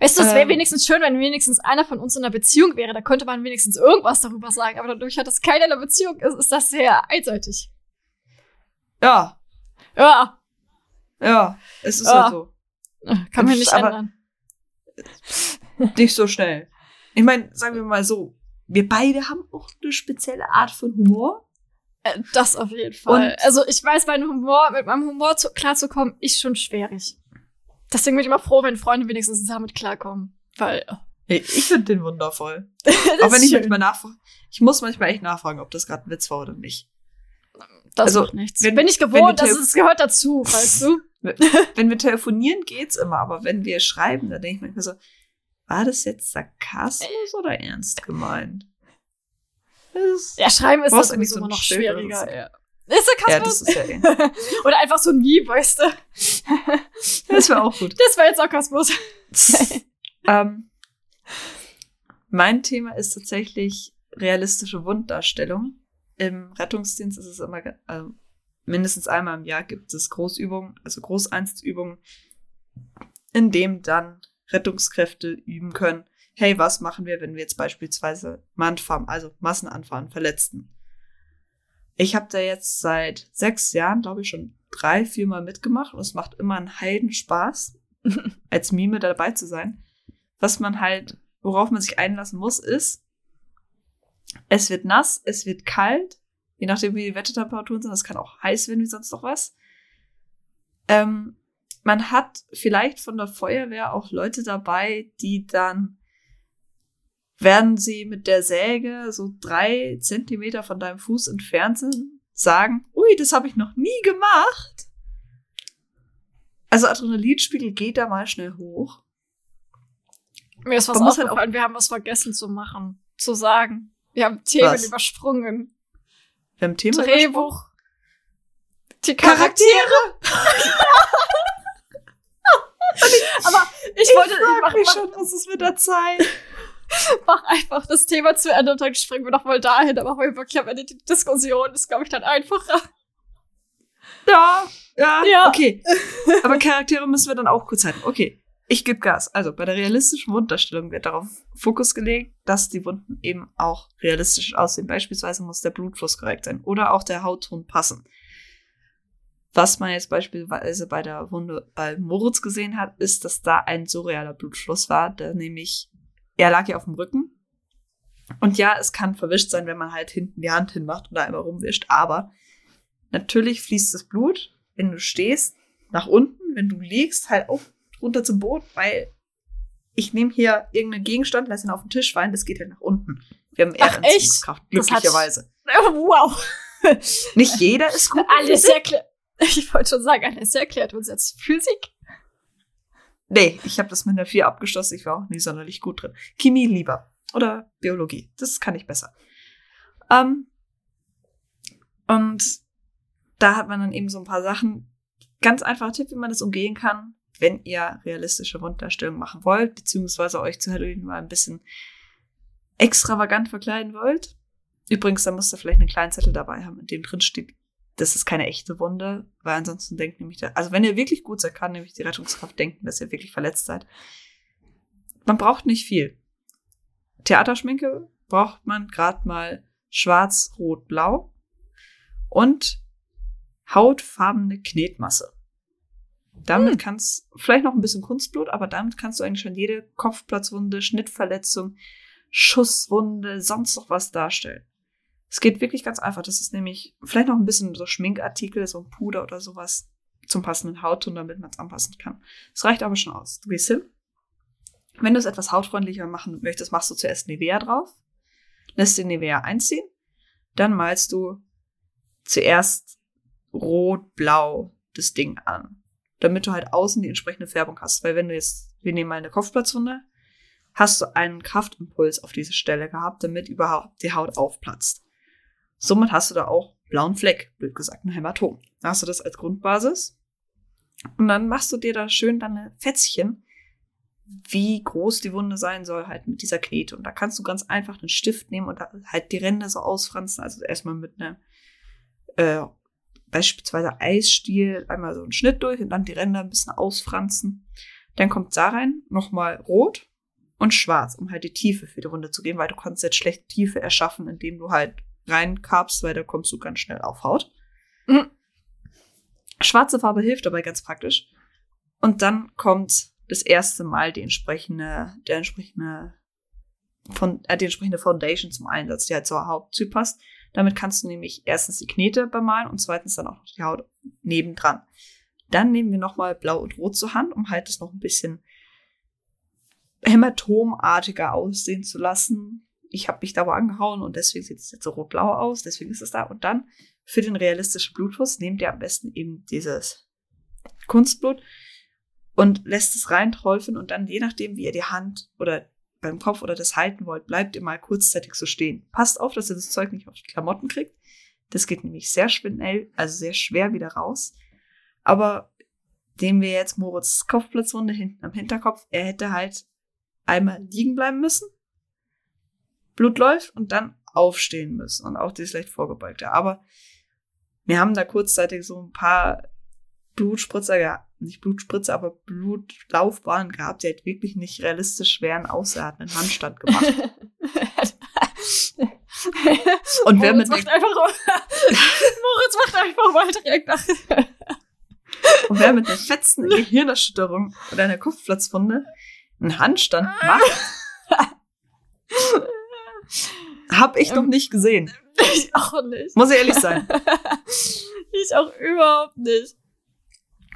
Weißt du, es wäre Ähm. wenigstens schön, wenn wenigstens einer von uns in einer Beziehung wäre. Da könnte man wenigstens irgendwas darüber sagen. Aber dadurch, dass keiner in einer Beziehung ist, ist das sehr einseitig. Ja, Ja, ja, es ist Ja. halt so. äh, kann man nicht Aber- ändern. Nicht so schnell. Ich meine, sagen wir mal so, wir beide haben auch eine spezielle Art von Humor. Äh, das auf jeden Fall. Und- also ich weiß, mein Humor, mit meinem Humor zu, klarzukommen, ist schon schwierig. Deswegen bin ich immer froh, wenn Freunde wenigstens damit klarkommen. Weil, äh, Hey, Ich finde den wundervoll. Auch wenn ich manchmal nachfrage. Ich muss manchmal echt nachfragen, ob das gerade ein Witz war oder nicht. Das also, macht nichts. wenn- bin ich gewohnt, das ist, gehört dazu, weißt du? Wenn wir telefonieren, geht's immer, aber wenn wir schreiben, dann denke ich manchmal so, war das jetzt Sarkasmus oder ernst gemeint? Das ist, Ja, schreiben ist das sowieso so immer ein noch schwieriger. Ja. Ist ja, Sarkasmus? das ist ja eh. Oder einfach so ein Meme, weißt du? Das wäre auch gut. Das war jetzt Sarkasmus. ähm, mein Thema ist tatsächlich realistische Wunddarstellung. Im Rettungsdienst ist es immer, äh, mindestens einmal im Jahr gibt es Großübungen, also Großeinsatzübungen, in dem dann Rettungskräfte üben können, hey, was machen wir, wenn wir jetzt beispielsweise Mannfarm, also Massenanfahren, Verletzten. Ich habe da jetzt seit sechs Jahren, glaube ich, schon drei, viermal mitgemacht und es macht immer einen Heidenspaß, als Mime dabei zu sein. Was man halt, worauf man sich einlassen muss, ist, es wird nass, es wird kalt, je nachdem wie die Wettertemperaturen sind, es kann auch heiß werden wie sonst noch was. Ähm, man hat vielleicht von der Feuerwehr auch Leute dabei, die dann werden sie mit der Säge so drei Zentimeter von deinem Fuß entfernt sind, sagen, ui, das habe ich noch nie gemacht. Also Adrenalinspiegel geht da mal schnell hoch. Mir ist was Man halt aufgefallen, wir haben was vergessen zu machen, zu sagen. Wir haben Themen Was? übersprungen. Wir haben Thema Drehbuch. Die Charaktere. Charaktere. Aber ich wollte, ich mach, mich mach, schon, was ist mit der Zeit? mach einfach das Thema zu Ende und dann springen wir noch mal dahin. Aber wirklich am Ende die Diskussion ist, glaube ich, dann einfacher. Ja, ja, Ja. okay. Aber Charaktere müssen wir dann auch kurz halten. Okay, ich gebe Gas. Also bei der realistischen Wunddarstellung wird darauf Fokus gelegt, dass die Wunden eben auch realistisch aussehen. Beispielsweise muss der Blutfluss korrekt sein oder auch der Hautton passen. Was man jetzt beispielsweise bei der Wunde bei Moritz gesehen hat, ist, dass da ein surrealer Blutfluss war, der nämlich, er lag ja auf dem Rücken. Und ja, es kann verwischt sein, wenn man halt hinten die Hand hinmacht und da einmal rumwischt, aber natürlich fließt das Blut, wenn du stehst, nach unten, wenn du liegst, halt auch runter zum Boden, weil ich nehme hier irgendeinen Gegenstand, lass ihn auf den Tisch fallen, das geht halt nach unten. Wir haben echt? Das hat- glücklicherweise. Wow. Nicht jeder ist gut. Alles Physik. erklärt. Ich wollte schon sagen, alles erklärt uns jetzt Physik. Nee, ich habe das mit einer 4 abgeschlossen, ich war auch nicht sonderlich gut drin. Chemie lieber. Oder Biologie. Das kann ich besser. Ähm, und da hat man dann eben so ein paar Sachen. Ganz einfacher Tipp, wie man das umgehen kann, wenn ihr realistische Wunddarstellungen machen wollt, beziehungsweise euch zu Halloween mal ein bisschen extravagant verkleiden wollt. Übrigens, da müsst ihr vielleicht einen kleinen Zettel dabei haben, in dem drin steht, das ist keine echte Wunde, weil ansonsten denkt nämlich, der, also wenn ihr wirklich gut seid, kann nämlich die Rettungskraft denken, dass ihr wirklich verletzt seid. Man braucht nicht viel. Theaterschminke braucht man gerade mal schwarz, rot, blau und hautfarbene Knetmasse. Damit kannst vielleicht noch ein bisschen Kunstblut, aber damit kannst du eigentlich schon jede Kopfplatzwunde, Schnittverletzung, Schusswunde, sonst noch was darstellen. Es geht wirklich ganz einfach. Das ist nämlich vielleicht noch ein bisschen so Schminkartikel, so ein Puder oder sowas zum passenden Hautton, damit man es anpassen kann. Das reicht aber schon aus. Du gehst hin. Wenn du es etwas hautfreundlicher machen möchtest, machst du zuerst Nivea drauf, lässt den Nivea einziehen, dann malst du zuerst rot-blau das Ding an, damit du halt außen die entsprechende Färbung hast. Weil wenn du jetzt, wir nehmen mal eine Kopfplatzwunde, hast du einen Kraftimpuls auf diese Stelle gehabt, damit überhaupt die Haut aufplatzt. Somit hast du da auch blauen Fleck, blöd gesagt, ein Hämatom. Da hast du das als Grundbasis. Und dann machst du dir da schön deine Fätzchen, wie groß die Wunde sein soll, halt mit dieser Knete. Und da kannst du ganz einfach einen Stift nehmen und halt die Ränder so ausfranzen. Also erstmal mit einem äh, beispielsweise Eisstiel einmal so einen Schnitt durch und dann die Ränder ein bisschen ausfranzen. Dann kommt da rein nochmal rot und schwarz, um halt die Tiefe für die Runde zu geben, weil du kannst jetzt schlecht Tiefe erschaffen, indem du halt reinkapst, weil da kommst du ganz schnell auf Haut. Mhm. Schwarze Farbe hilft dabei ganz praktisch. Und dann kommt das erste Mal die entsprechende, der entsprechende, von, äh, die entsprechende Foundation zum Einsatz, die halt zur Haupttyp passt. Damit kannst du nämlich erstens die Knete bemalen und zweitens dann auch noch die Haut nebendran. Dann nehmen wir nochmal Blau und Rot zur Hand, um halt das noch ein bisschen hämatomartiger aussehen zu lassen. Ich habe mich da aber angehauen und deswegen sieht es jetzt so rot-blau aus, deswegen ist es da. Und dann für den realistischen Blutfluss nehmt ihr am besten eben dieses Kunstblut und lässt es reinträufeln und dann je nachdem, wie ihr die Hand oder beim Kopf oder das halten wollt, bleibt ihr mal kurzzeitig so stehen. Passt auf, dass ihr das Zeug nicht auf die Klamotten kriegt. Das geht nämlich sehr schnell, also sehr schwer wieder raus. Aber dem wir jetzt Moritz Kopfplatzwunde hinten am Hinterkopf, er hätte halt einmal liegen bleiben müssen, Blut läuft und dann aufstehen müssen und auch das leicht vorgebeugte. Aber wir haben da kurzzeitig so ein paar Blutspritzer gehabt, nicht Blutspritzer, aber Blutlaufbahnen gehabt, die halt wirklich nicht realistisch schweren außer hat einen Handstand gemacht. Und wer Moritz mit macht einfach, Moritz macht einfach mal direkt nach. Und wer mit einer fetzen Gehirnerschütterung oder einer Kopfplatzwunde einen Handstand macht, hab ich noch nicht gesehen. Ich auch nicht. Muss ich ehrlich sein. Ich auch überhaupt nicht.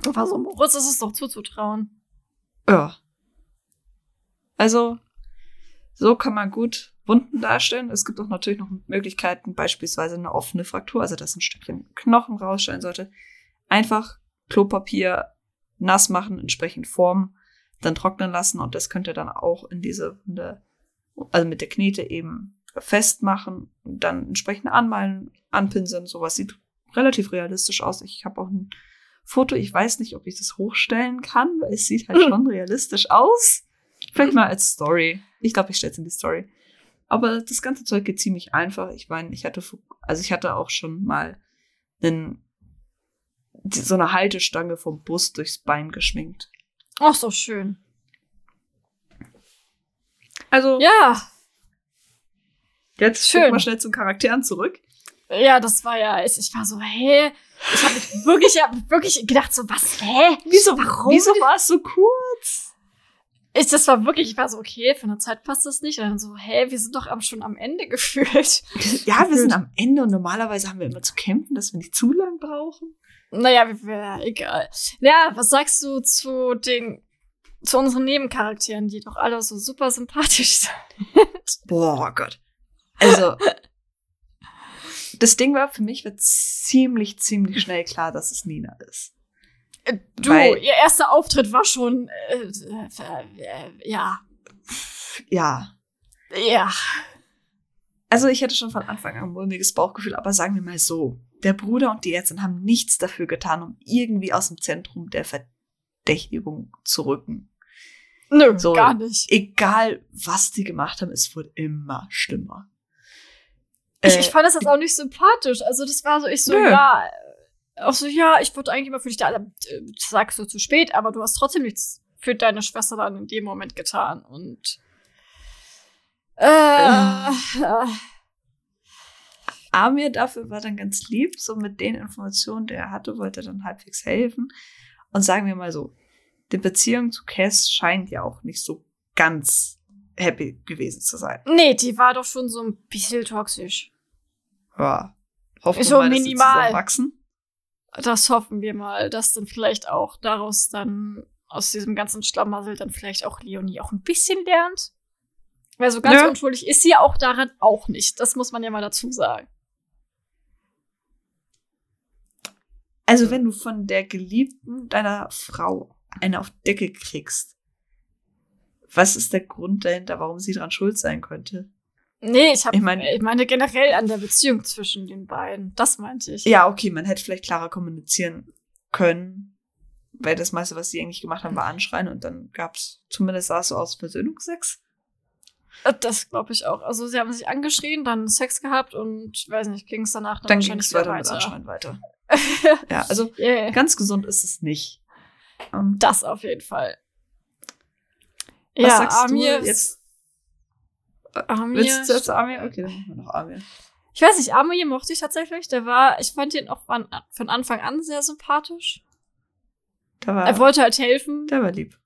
Aber so Moritz ist es doch zuzutrauen. Ja. Also, so kann man gut Wunden darstellen. Es gibt auch natürlich noch Möglichkeiten, beispielsweise eine offene Fraktur, also dass ein Stückchen Knochen rausscheinen sollte. Einfach Klopapier nass machen, entsprechend formen, dann trocknen lassen und das könnt ihr dann auch in diese Wunde, also mit der Knete eben festmachen und dann entsprechend anmalen, anpinseln. Sowas sieht relativ realistisch aus. Ich habe auch ein Foto. Ich weiß nicht, ob ich das hochstellen kann, weil es sieht halt schon realistisch aus. Vielleicht mal als Story. Ich glaube, ich stelle es in die Story. Aber das ganze Zeug geht ziemlich einfach. Ich meine, ich hatte, also ich hatte auch schon mal einen, so eine Haltestange vom Bus durchs Bein geschminkt. Ach, so schön. Also, Ja, jetzt schön. mal schnell zu den Charakteren zurück. ja, das war ja, ich ich war so, hä? Ich habe mich wirklich, ich hab wirklich gedacht, so, was, hä? Wieso, Warum? wieso war es so kurz? Ich, das war wirklich, ich war so, okay, für eine Zeit passt das nicht. Und dann so, hä, wir sind doch am, schon am Ende gefühlt. Ja, wir sind am Ende und normalerweise haben wir immer zu kämpfen, dass wir nicht zu lang brauchen. Naja, egal. Ja, was sagst du zu den, zu unseren Nebencharakteren, die doch alle so super sympathisch sind? Boah Gott. Also, das Ding war, für mich wird ziemlich, ziemlich schnell klar, dass es Nina ist. Äh, Du, Weil- ihr erster Auftritt war schon, äh, äh, äh, ja, Ja. ja. Also, ich hatte schon von Anfang an ein mulmiges Bauchgefühl, aber sagen wir mal so. Der Bruder und die Ärztin haben nichts dafür getan, um irgendwie aus dem Zentrum der Verdächtigung zu rücken. Nö, So. gar nicht. Egal, was die gemacht haben, es wurde immer schlimmer. Ich, Äh, ich fand das jetzt auch nicht sympathisch. Also, das war so, ich so, Nö. ja, auch so, ja, ich würde eigentlich immer für dich da, äh, sagst du zu spät, aber du hast trotzdem nichts für deine Schwester dann in dem Moment getan. Und äh, äh. Amir dafür war dann ganz lieb, so mit den Informationen, die er hatte, wollte er dann halbwegs helfen. Und sagen wir mal so, die Beziehung zu Cass scheint ja auch nicht so ganz happy gewesen zu sein. nee, die war doch schon so ein bisschen toxisch. Ja. Hoffen So wir mal, dass sie minimal. wachsen. das hoffen wir mal, dass dann vielleicht auch daraus dann aus diesem ganzen Schlamassel dann vielleicht auch Leonie auch ein bisschen lernt. Weil so ganz Ja. unschuldig ist sie ja auch daran auch nicht. Das muss man ja mal dazu sagen. Also, wenn du von der Geliebten deiner Frau eine auf Decke kriegst, was ist der Grund dahinter, warum sie dran schuld sein könnte? Nee, ich, hab, Ich mein- meine, ich meine generell an der Beziehung zwischen den beiden. Das meinte ich. Ja, okay, man hätte vielleicht klarer kommunizieren können, weil das meiste, was sie eigentlich gemacht haben, war anschreien und dann gab's zumindest sah es so aus Versöhnungsex. Äh, Das glaube ich auch. Also sie haben sich angeschrien, dann Sex gehabt und weiß nicht, ging es danach Dann ging wahrscheinlich es weiter wieder mit Anschreien weiter. weiter. Ja, also yeah. ganz gesund ist es nicht. Ähm, Das auf jeden Fall. was ja, sagst Amir, du jetzt? Amir, Willst du zuerst Amir? Okay, dann machen wir noch Amir. ich weiß nicht, Amir mochte ich tatsächlich. Der war, ich fand ihn auch von, von Anfang an sehr sympathisch. Der war, Er wollte halt helfen. der war lieb.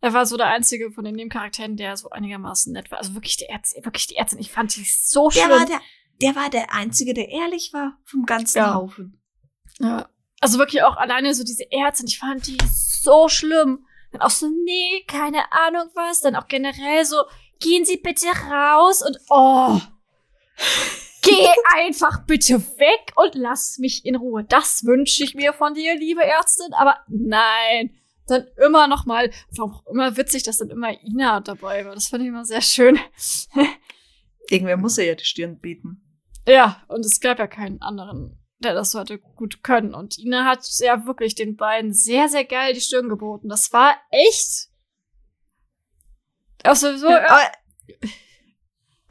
Er war so der einzige von den Nebencharakteren, der so einigermaßen nett war. Also wirklich die Ärztin, wirklich die Ärztin. Ich fand die so schlimm. der, der war der Einzige, der ehrlich war vom ganzen Ja. Haufen. Ja. Also wirklich auch alleine so diese Ärztin, ich fand die so schlimm. Dann auch so, nee, keine Ahnung was. Dann auch generell so, gehen Sie bitte raus und oh. Geh einfach bitte weg und lass mich in Ruhe. Das wünsche ich mir von dir, liebe Ärztin. Aber nein, dann immer noch mal, war auch immer witzig, dass dann immer Ina dabei war. Das fand ich immer sehr schön. Irgendwer muss ja die Stirn bieten. Ja, und es gab ja keinen anderen, der das hätte gut können. Und Ina hat ja wirklich den beiden sehr, sehr geil die Stirn geboten. Das war echt. Also so, ja,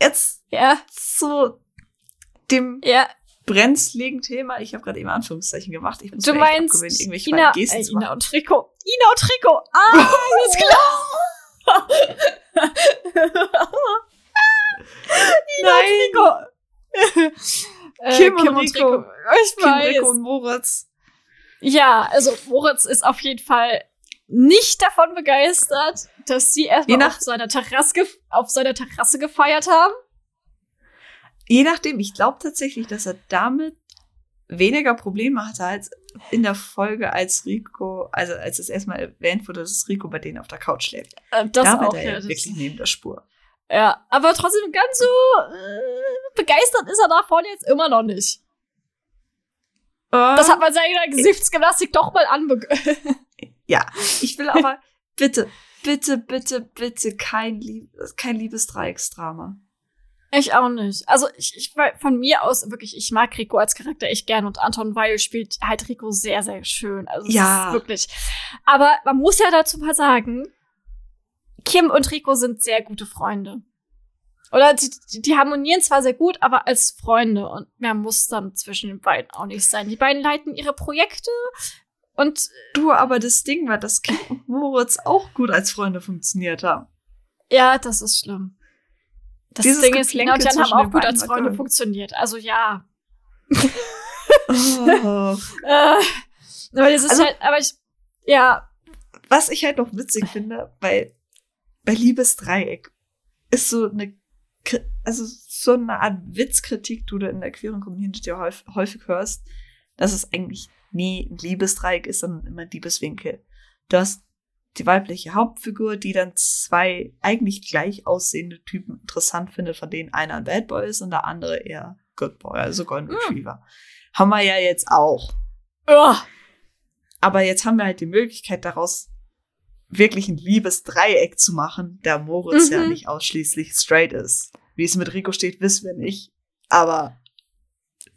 jetzt ja, zu dem ja. brenzligen Thema. Ich habe gerade eben Anführungszeichen gemacht. Ich muss Du meinst abgewöhnen, irgendwelche Ina, Gesten äh. Ina und Trikot. Ina und Trikot. Ah, alles klar. Ina und Trikot. Äh, Kim und Rico. Ich Kim, weiß. Rico und Moritz. Ja, also Moritz ist auf jeden Fall nicht davon begeistert, dass sie erstmal auf seiner Terrasse, auf seiner Terrasse gefeiert haben. Je nachdem, ich glaube tatsächlich, dass er damit weniger Probleme hatte als in der Folge, als Rico, also als es erstmal erwähnt wurde, dass Rico bei denen auf der Couch schläft. Äh, Das da war auch. der Ja, wirklich neben der Spur. ja, aber trotzdem ganz so äh, begeistert ist er davon jetzt immer noch nicht. Das hat man seiner Gesichtsgymnastik doch mal anbe... Ja, ich will aber bitte, bitte, bitte, bitte kein, Lieb kein Liebesdreiecksdrama. Ich auch nicht. Also ich, ich von mir aus wirklich, ich mag Rico als Charakter echt gern und Anton Weil spielt halt Rico sehr, sehr schön. Also Ja. ist wirklich. Aber man muss ja dazu mal sagen, Kim und Rico sind sehr gute Freunde. Oder die, die, die harmonieren zwar sehr gut, aber als Freunde und mehr muss dann zwischen den beiden auch nicht sein. Die beiden leiten ihre Projekte und Du, aber das Ding war, dass Kim und Moritz auch gut als Freunde funktioniert haben. ja, das ist schlimm. Das Dieses Ding ist, Lena und Jan haben auch gut als Freunde funktioniert. Also ja. Oh. Äh, aber das ist Also- halt, aber ich, ja, Was ich halt noch witzig finde, bei, bei Liebesdreieck ist so eine, also so eine Art Witzkritik, die du in der queeren Community häufig, häufig hörst, dass es eigentlich nie ein Liebesdreieck ist, sondern immer ein Liebeswinkel. Du hast die weibliche Hauptfigur, die dann zwei eigentlich gleich aussehende Typen interessant findet, von denen einer ein Bad Boy ist und der andere eher Good Boy, also Golden Hm. Retriever. Haben wir ja jetzt auch. Ugh. Aber jetzt haben wir halt die Möglichkeit daraus wirklich ein Liebesdreieck zu machen, da Moritz Mhm. ja nicht ausschließlich straight ist. Wie es mit Rico steht, wissen wir nicht. Aber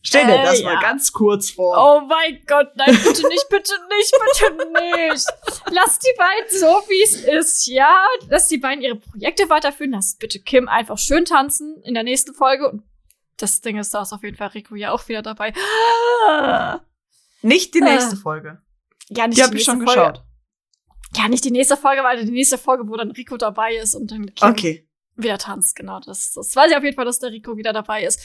stell dir Äh, das ja. mal ganz kurz vor. Oh mein Gott, nein, bitte nicht, bitte nicht, bitte nicht. Lass die beiden so, wie es ist, ja? Lass die beiden ihre Projekte weiterführen. Lass bitte Kim einfach schön tanzen in der nächsten Folge. Und das Ding ist, da ist auf jeden Fall Rico ja auch wieder dabei. Nicht die Äh. nächste Folge. Ja, nicht Die habe ich nächste schon Folge. geschaut. Ja, nicht die nächste Folge, weil die nächste Folge, wo dann Rico dabei ist und dann Kim Okay. wieder tanzt, genau. Das, das weiß ich auf jeden Fall, dass der Rico wieder dabei ist.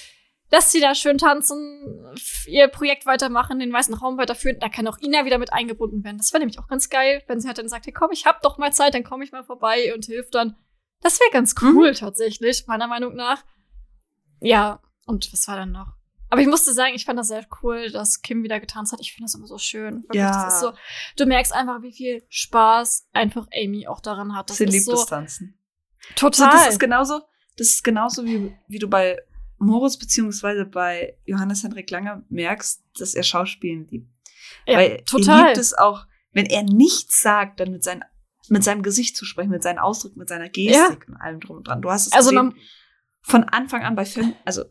Dass sie da schön tanzen, ihr Projekt weitermachen, den weißen Raum weiterführen. Da kann auch Ina wieder mit eingebunden werden. Das wäre nämlich auch ganz geil, wenn sie halt dann sagt, hey, komm, ich hab doch mal Zeit, dann komme ich mal vorbei und hilf dann. Das wäre ganz cool tatsächlich, meiner Meinung nach. Ja, und was war dann noch? Aber ich musste sagen, ich fand das sehr cool, dass Kim wieder getanzt hat. Ich finde das immer so schön. Wirklich, Ja. Das ist so, du merkst einfach, wie viel Spaß einfach Amy auch daran hat. Das Sie liebt so das Tanzen. total. So, das ist genauso, das ist genauso wie, wie du bei Moritz beziehungsweise bei Johannes Hendrik Lange merkst, dass er Schauspielen liebt. ja, Weil er total. liebt es auch, wenn er nichts sagt, dann mit, seinen, mit seinem Gesicht zu sprechen, mit seinen Ausdrücken, mit seiner Gestik und allem drum und dran. Du hast es also gesehen, von Anfang an bei Fam also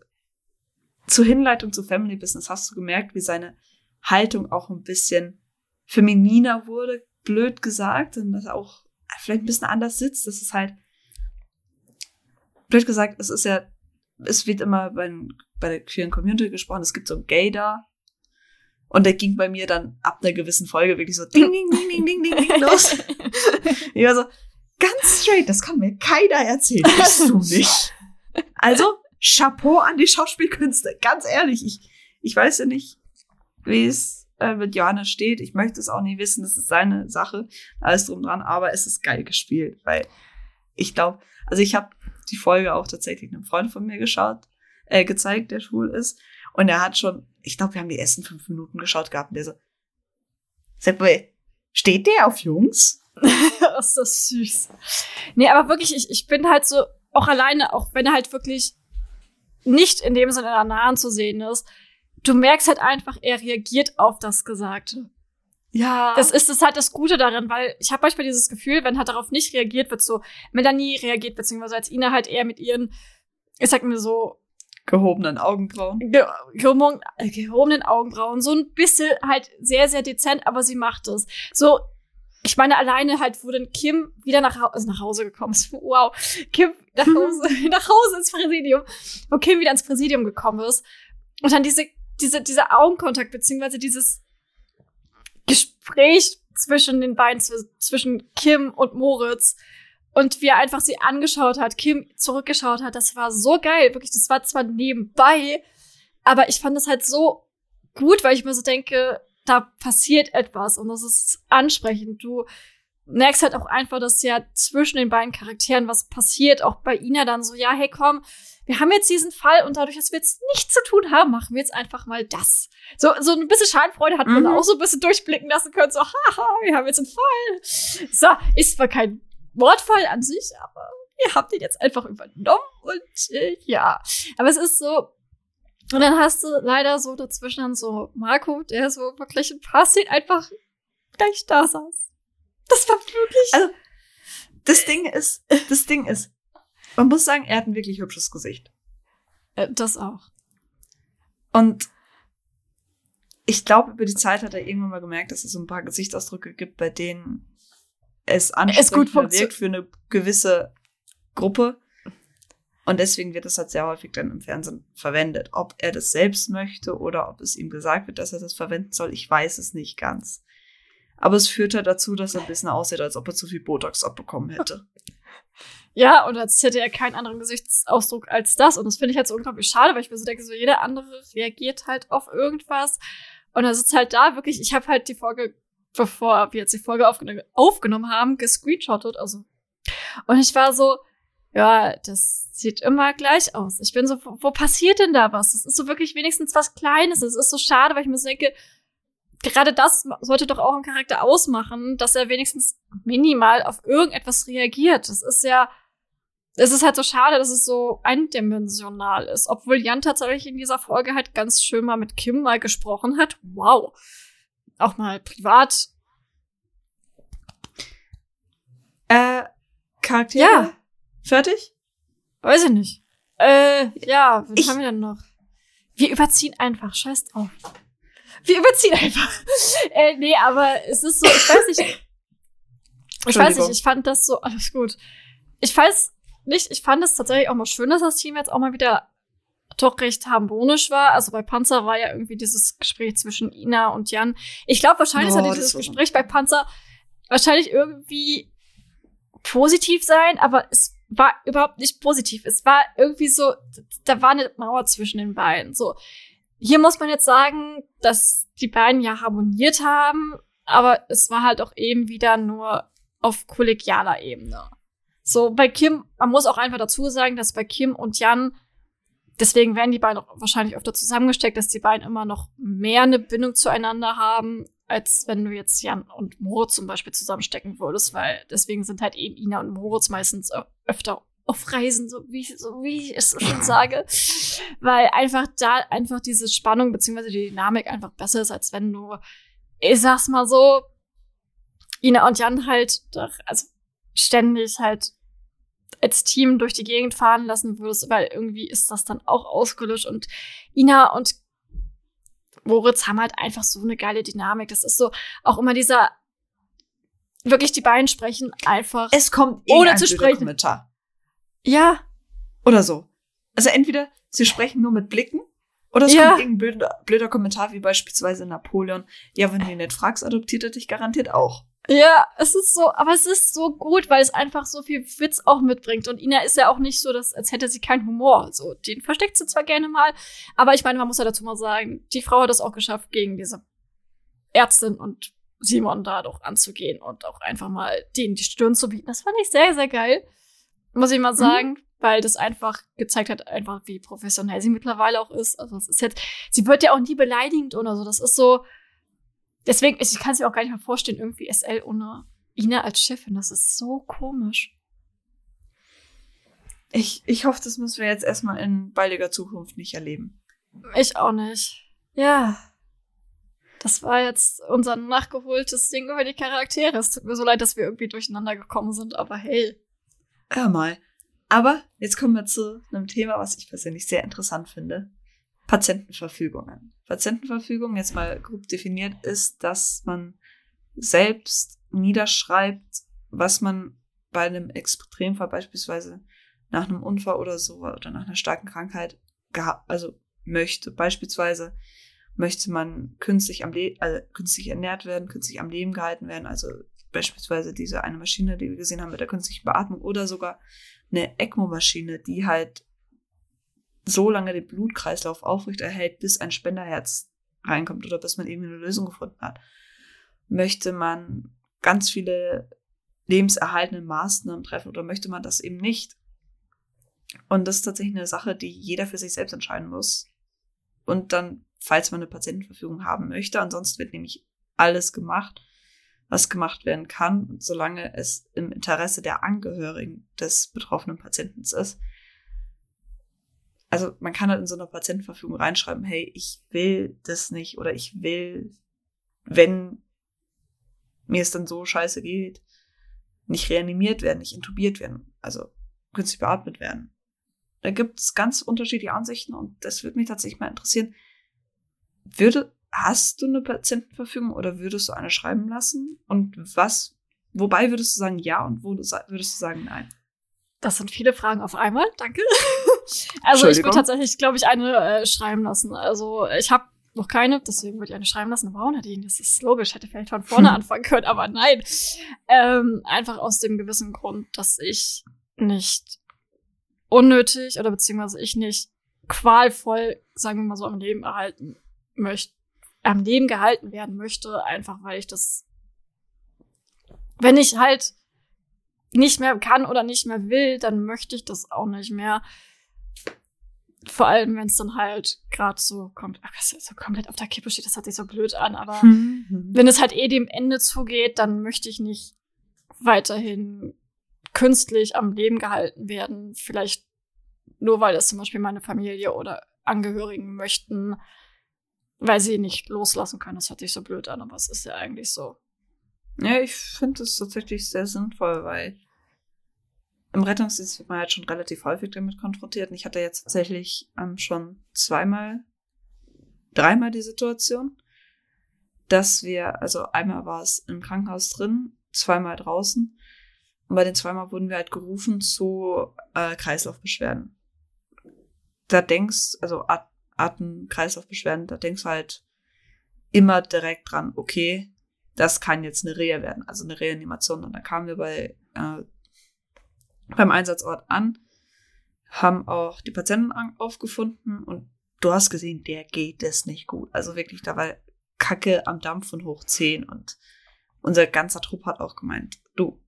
zur Hinleitung zu Family Business hast du gemerkt, wie seine Haltung auch ein bisschen femininer wurde, blöd gesagt, und dass er auch vielleicht ein bisschen anders sitzt. Das ist halt, blöd gesagt, es ist ja, es wird immer bei, bei der queeren Community gesprochen, es gibt so ein Gaydar. Und der ging bei mir dann ab einer gewissen Folge wirklich so ding, ding, ding, ding, ding, ding, ding los. Ich war so, ganz straight, das kann mir keiner erzählen, bist du nicht. Also, Chapeau an die Schauspielkünste. Ganz ehrlich, ich, ich weiß ja nicht, wie es äh, mit Johannes steht. Ich möchte es auch nie wissen. Das ist seine Sache. Alles drum dran. Aber es ist geil gespielt, weil ich glaube, also ich habe die Folge auch tatsächlich einem Freund von mir geschaut, äh, gezeigt, der schwul ist. Und er hat schon, ich glaube, wir haben die ersten fünf Minuten geschaut gehabt und der so, sag steht der auf Jungs? ist das süß. Nee, aber wirklich, ich, ich bin halt so, auch alleine, auch wenn er halt wirklich nicht in dem Sinne in der Nahen zu sehen ist, du merkst halt einfach, er reagiert auf das Gesagte. Ja. Das ist das halt das Gute daran, weil ich habe manchmal dieses Gefühl, wenn halt darauf nicht reagiert wird, so Melanie reagiert, beziehungsweise als Ina halt eher mit ihren, ich sag mir so, gehobenen Augenbrauen. ge gehoben- äh, gehobenen Augenbrauen, so ein bisschen halt sehr, sehr dezent, aber sie macht es. So, ich meine, alleine halt, wo dann Kim wieder nach, also nach Hause gekommen ist. Wow. Kim nach Hause, nach Hause ins Präsidium, wo Kim wieder ins Präsidium gekommen ist. Und dann diese, diese, dieser Augenkontakt, beziehungsweise dieses Gespräch zwischen den beiden, zw- zwischen Kim und Moritz. Und wie er einfach sie angeschaut hat, Kim zurückgeschaut hat, das war so geil. Wirklich, das war zwar nebenbei, aber ich fand das halt so gut, weil ich mir so denke, da passiert etwas und das ist ansprechend. Du merkst halt auch einfach, dass ja zwischen den beiden Charakteren was passiert. Auch bei Ina dann so, ja, hey, komm, wir haben jetzt diesen Fall und dadurch, dass wir jetzt nichts zu tun haben, machen wir jetzt einfach mal das. So, so ein bisschen Schadenfreude hat man Mhm. auch so ein bisschen durchblicken lassen können. So, haha, wir haben jetzt einen Fall. So, ist zwar kein Mordfall an sich, aber ihr habt ihn jetzt einfach übernommen und äh, ja. Aber es ist so, und dann hast du leider so dazwischen dann so Marco, der so wirklich ein paar Szenen einfach gleich da saß. Das war wirklich. Also, Das Ding ist, das Ding ist, man muss sagen, er hat ein wirklich hübsches Gesicht. Äh, das auch. Und ich glaube, über die Zeit hat er irgendwann mal gemerkt, dass es so ein paar Gesichtsausdrücke gibt, bei denen es funktio- wirkt für eine gewisse Gruppe. Und deswegen wird das halt sehr häufig dann im Fernsehen verwendet. Ob er das selbst möchte oder ob es ihm gesagt wird, dass er das verwenden soll, ich weiß es nicht ganz. Aber es führt halt dazu, dass er ein bisschen aussieht, als ob er zu viel Botox abbekommen hätte. Ja, und als hätte er keinen anderen Gesichtsausdruck als das. Und das finde ich halt so unglaublich schade, weil ich mir so denke, so jeder andere reagiert halt auf irgendwas. Und er sitzt halt da wirklich, ich habe halt die Folge, bevor wir jetzt die Folge aufgen aufgenommen haben, gescreenshottet, also. Und ich war so, ja, das sieht immer gleich aus. Ich bin so, wo, passiert denn da was? Das ist so wirklich wenigstens was Kleines. Es ist so schade, weil ich mir so denke, gerade das sollte doch auch einen Charakter ausmachen, dass er wenigstens minimal auf irgendetwas reagiert. Das ist ja, es ist halt so schade, dass es so eindimensional ist. Obwohl Jan tatsächlich in dieser Folge halt ganz schön mal mit Kim mal gesprochen hat. Wow. Auch mal privat. Äh, Charaktere? Ja. Fertig? Weiß ich nicht. Äh, ja, was Ich- haben wir denn noch? Wir überziehen einfach. Scheiß drauf. Wir überziehen einfach. äh, nee, aber es ist so, ich weiß nicht. Ich weiß nicht, ich fand das so, alles gut. Ich weiß nicht, ich fand es tatsächlich auch mal schön, dass das Team jetzt auch mal wieder doch recht harmonisch war. Also bei Panzer war ja irgendwie dieses Gespräch zwischen Ina und Jan. Ich glaube, wahrscheinlich Oh, sollte dieses Gespräch bei Panzer wahrscheinlich irgendwie positiv sein, aber es war überhaupt nicht positiv. Es war irgendwie so, da war eine Mauer zwischen den beiden. So, hier muss man jetzt sagen, dass die beiden ja harmoniert haben, aber es war halt auch eben wieder nur auf kollegialer Ebene. So, bei Kim, man muss auch einfach dazu sagen, dass bei Kim und Jan deswegen werden die beiden wahrscheinlich öfter zusammengesteckt, dass die beiden immer noch mehr eine Bindung zueinander haben, als wenn du jetzt Jan und Moritz zum Beispiel zusammenstecken würdest, weil deswegen sind halt eben Ina und Moritz meistens öfter auf Reisen, so wie, so wie ich es schon sage. Weil einfach da einfach diese Spannung beziehungsweise die Dynamik einfach besser ist, als wenn du, ich sag's mal so, Ina und Jan halt doch, also ständig halt als Team durch die Gegend fahren lassen würdest, weil irgendwie ist das dann auch ausgelöscht und Ina und Moritz haben halt einfach so eine geile Dynamik. Das ist so auch immer dieser wirklich die beiden sprechen einfach Es kommt Ohne ein zu sprechen. Kommentar. Ja Oder so. Also entweder sie sprechen nur mit Blicken oder es Ja. kommt irgendein blöder, blöder Kommentar, wie beispielsweise Napoleon. Ja, wenn du ihn nicht fragst, adoptiert er dich garantiert auch. Ja, es ist so, aber es ist so gut, weil es einfach so viel Witz auch mitbringt. Und Ina ist ja auch nicht so, dass, als hätte sie keinen Humor. So, den versteckt sie zwar gerne mal, aber ich meine, man muss ja dazu mal sagen, die Frau hat es auch geschafft, gegen diese Ärztin und Simon da doch anzugehen und auch einfach mal denen die Stirn zu bieten. Das fand ich sehr, sehr geil. Muss ich mal sagen, weil das einfach gezeigt hat, einfach wie professionell sie mittlerweile auch ist. Also es ist jetzt, sie wird ja auch nie beleidigend oder so. Das ist so, Deswegen, ich kann es mir auch gar nicht mehr vorstellen, irgendwie SL ohne Ina als Chefin. Das ist so komisch. Ich, ich hoffe, das müssen wir jetzt erstmal in baldiger Zukunft nicht erleben. Ich auch nicht. Ja. Das war jetzt unser nachgeholtes Ding über die Charaktere. Es tut mir so leid, dass wir irgendwie durcheinander gekommen sind, aber hey. Hör mal. Aber jetzt kommen wir zu einem Thema, was ich persönlich sehr interessant finde. Patientenverfügungen. Patientenverfügung, jetzt mal grob definiert, ist, dass man selbst niederschreibt, was man bei einem Extremfall beispielsweise nach einem Unfall oder so oder nach einer starken Krankheit also möchte. Beispielsweise möchte man künstlich am also künstlich ernährt werden, künstlich am Leben gehalten werden, also beispielsweise diese eine Maschine, die wir gesehen haben mit der künstlichen Beatmung oder sogar eine ECMO-Maschine, die halt so lange den Blutkreislauf aufrechterhält, bis ein Spenderherz reinkommt oder bis man irgendwie eine Lösung gefunden hat. Möchte man ganz viele lebenserhaltende Maßnahmen treffen oder möchte man das eben nicht? Und das ist tatsächlich eine Sache, die jeder für sich selbst entscheiden muss. Und dann, falls man eine Patientenverfügung haben möchte, ansonsten wird nämlich alles gemacht, was gemacht werden kann, solange es im Interesse der Angehörigen des betroffenen Patienten ist. Also man kann halt in so einer Patientenverfügung reinschreiben, hey, ich will das nicht oder ich will, wenn mir es dann so scheiße geht, nicht reanimiert werden, nicht intubiert werden, also künstlich beatmet werden. Da gibt es ganz unterschiedliche Ansichten und das würde mich tatsächlich mal interessieren. Würde, hast du eine Patientenverfügung oder würdest du eine schreiben lassen? Und was, wobei würdest du sagen ja und wo würdest du sagen nein? Das sind viele Fragen auf einmal. Danke. also ich würde tatsächlich, glaube ich, eine äh, schreiben lassen. Also ich habe noch keine, deswegen würde ich eine schreiben lassen. Warum Nadine? Das ist logisch. Hätte vielleicht von vorne anfangen können, aber nein. Ähm, einfach aus dem gewissen Grund, dass ich nicht unnötig oder beziehungsweise ich nicht qualvoll, sagen wir mal so, am Leben erhalten möchte, am Leben gehalten werden möchte, einfach weil ich das, wenn ich halt nicht mehr kann oder nicht mehr will, dann möchte ich das auch nicht mehr. Vor allem, wenn es dann halt gerade so kommt, ach, was so komplett auf der Kippe steht, das hört sich so blöd an, aber wenn es halt eh dem Ende zugeht, dann möchte ich nicht weiterhin künstlich am Leben gehalten werden. Vielleicht nur, weil das zum Beispiel meine Familie oder Angehörigen möchten, weil sie nicht loslassen können. Das hört sich so blöd an, aber es ist ja eigentlich so. Ja, ich finde es tatsächlich sehr sinnvoll, weil im Rettungsdienst wird man halt schon relativ häufig damit konfrontiert. Und ich hatte jetzt tatsächlich ähm, schon zweimal, dreimal die Situation, dass wir, also einmal war es im Krankenhaus drin, zweimal draußen. Und bei den zweimal wurden wir halt gerufen zu äh, Kreislaufbeschwerden. Da denkst, also At Atem-Kreislaufbeschwerden, da denkst du halt immer direkt dran, okay, das kann jetzt eine Reha werden, also eine Reanimation. Und da kamen wir bei, äh, beim Einsatzort an, haben auch die Patienten aufgefunden und du hast gesehen, der geht es nicht gut. Also wirklich, da war Kacke am Dampf von hoch 10 und unser ganzer Trupp hat auch gemeint, du,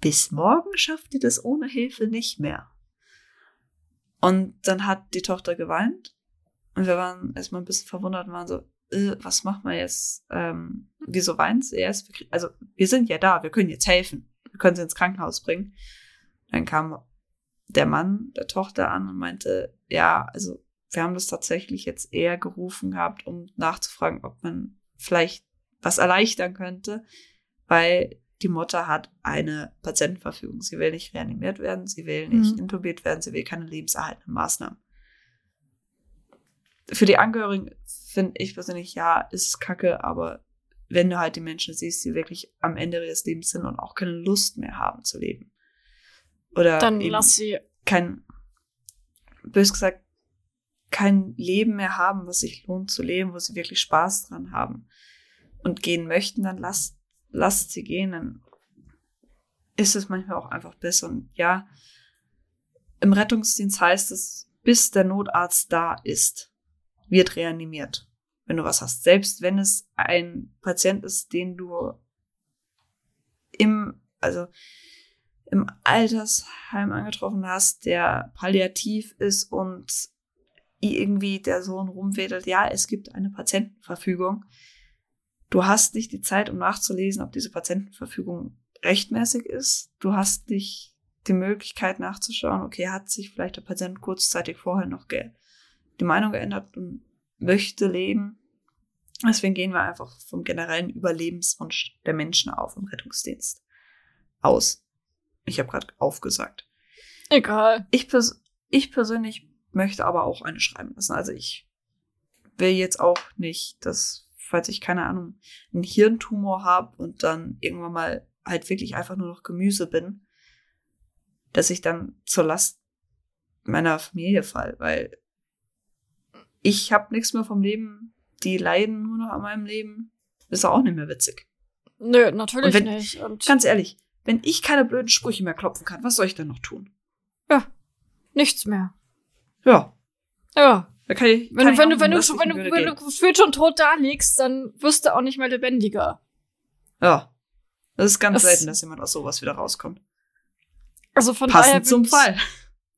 bis morgen schafft ihr das ohne Hilfe nicht mehr. Und dann hat die Tochter geweint. Und wir waren erstmal ein bisschen verwundert und waren so, äh, was machen wir jetzt? Ähm, wieso weint sie erst? Also, wir sind ja da, wir können jetzt helfen. Wir können sie ins Krankenhaus bringen. Dann kam der Mann der Tochter an und meinte, ja, also wir haben das tatsächlich jetzt eher gerufen gehabt, um nachzufragen, ob man vielleicht was erleichtern könnte, weil die Mutter hat eine Patientenverfügung. Sie will nicht reanimiert werden, sie will nicht Mhm. intubiert werden, sie will keine lebenserhaltenden Maßnahmen. Für die Angehörigen finde ich persönlich, ja, ist kacke, aber wenn du halt die Menschen siehst, die wirklich am Ende ihres Lebens sind und auch keine Lust mehr haben zu leben. Oder Dann lass sie. kein, bös gesagt, kein Leben mehr haben, was sich lohnt zu leben, wo sie wirklich Spaß dran haben und gehen möchten, dann lasst, lasst sie gehen, dann ist es manchmal auch einfach besser. Und ja, im Rettungsdienst heißt es, bis der Notarzt da ist, wird reanimiert, wenn du was hast. Selbst wenn es ein Patient ist, den du im, also im Altersheim angetroffen hast, der palliativ ist und irgendwie der Sohn rumwedelt, ja, es gibt eine Patientenverfügung. Du hast nicht die Zeit, um nachzulesen, ob diese Patientenverfügung rechtmäßig ist. Du hast nicht die Möglichkeit nachzuschauen, okay, hat sich vielleicht der Patient kurzzeitig vorher noch ge die Meinung geändert und möchte leben. Deswegen gehen wir einfach vom generellen Überlebenswunsch der Menschen auf im Rettungsdienst aus. Ich habe gerade aufgesagt. Egal. Ich, pers ich persönlich möchte aber auch eine schreiben lassen. Also ich will jetzt auch nicht, dass, falls ich keine Ahnung, einen Hirntumor habe und dann irgendwann mal halt wirklich einfach nur noch Gemüse bin, dass ich dann zur Last meiner Familie fall, weil ich habe nichts mehr vom Leben. Die leiden nur noch an meinem Leben. Ist auch nicht mehr witzig. Nö, natürlich wenn- nicht. Und Ganz ehrlich, wenn ich keine blöden Sprüche mehr klopfen kann, was soll ich denn noch tun? nichts mehr. Ja, Ja. kann ich. Wenn, kann wenn, ich du, wenn, du, wenn, du, wenn du gefühlt schon tot da liegst, dann wirst du auch nicht mehr lebendiger. Ja. Das ist ganz Das- selten, dass jemand aus sowas wieder rauskommt. Also von daher. Passend zum Fall.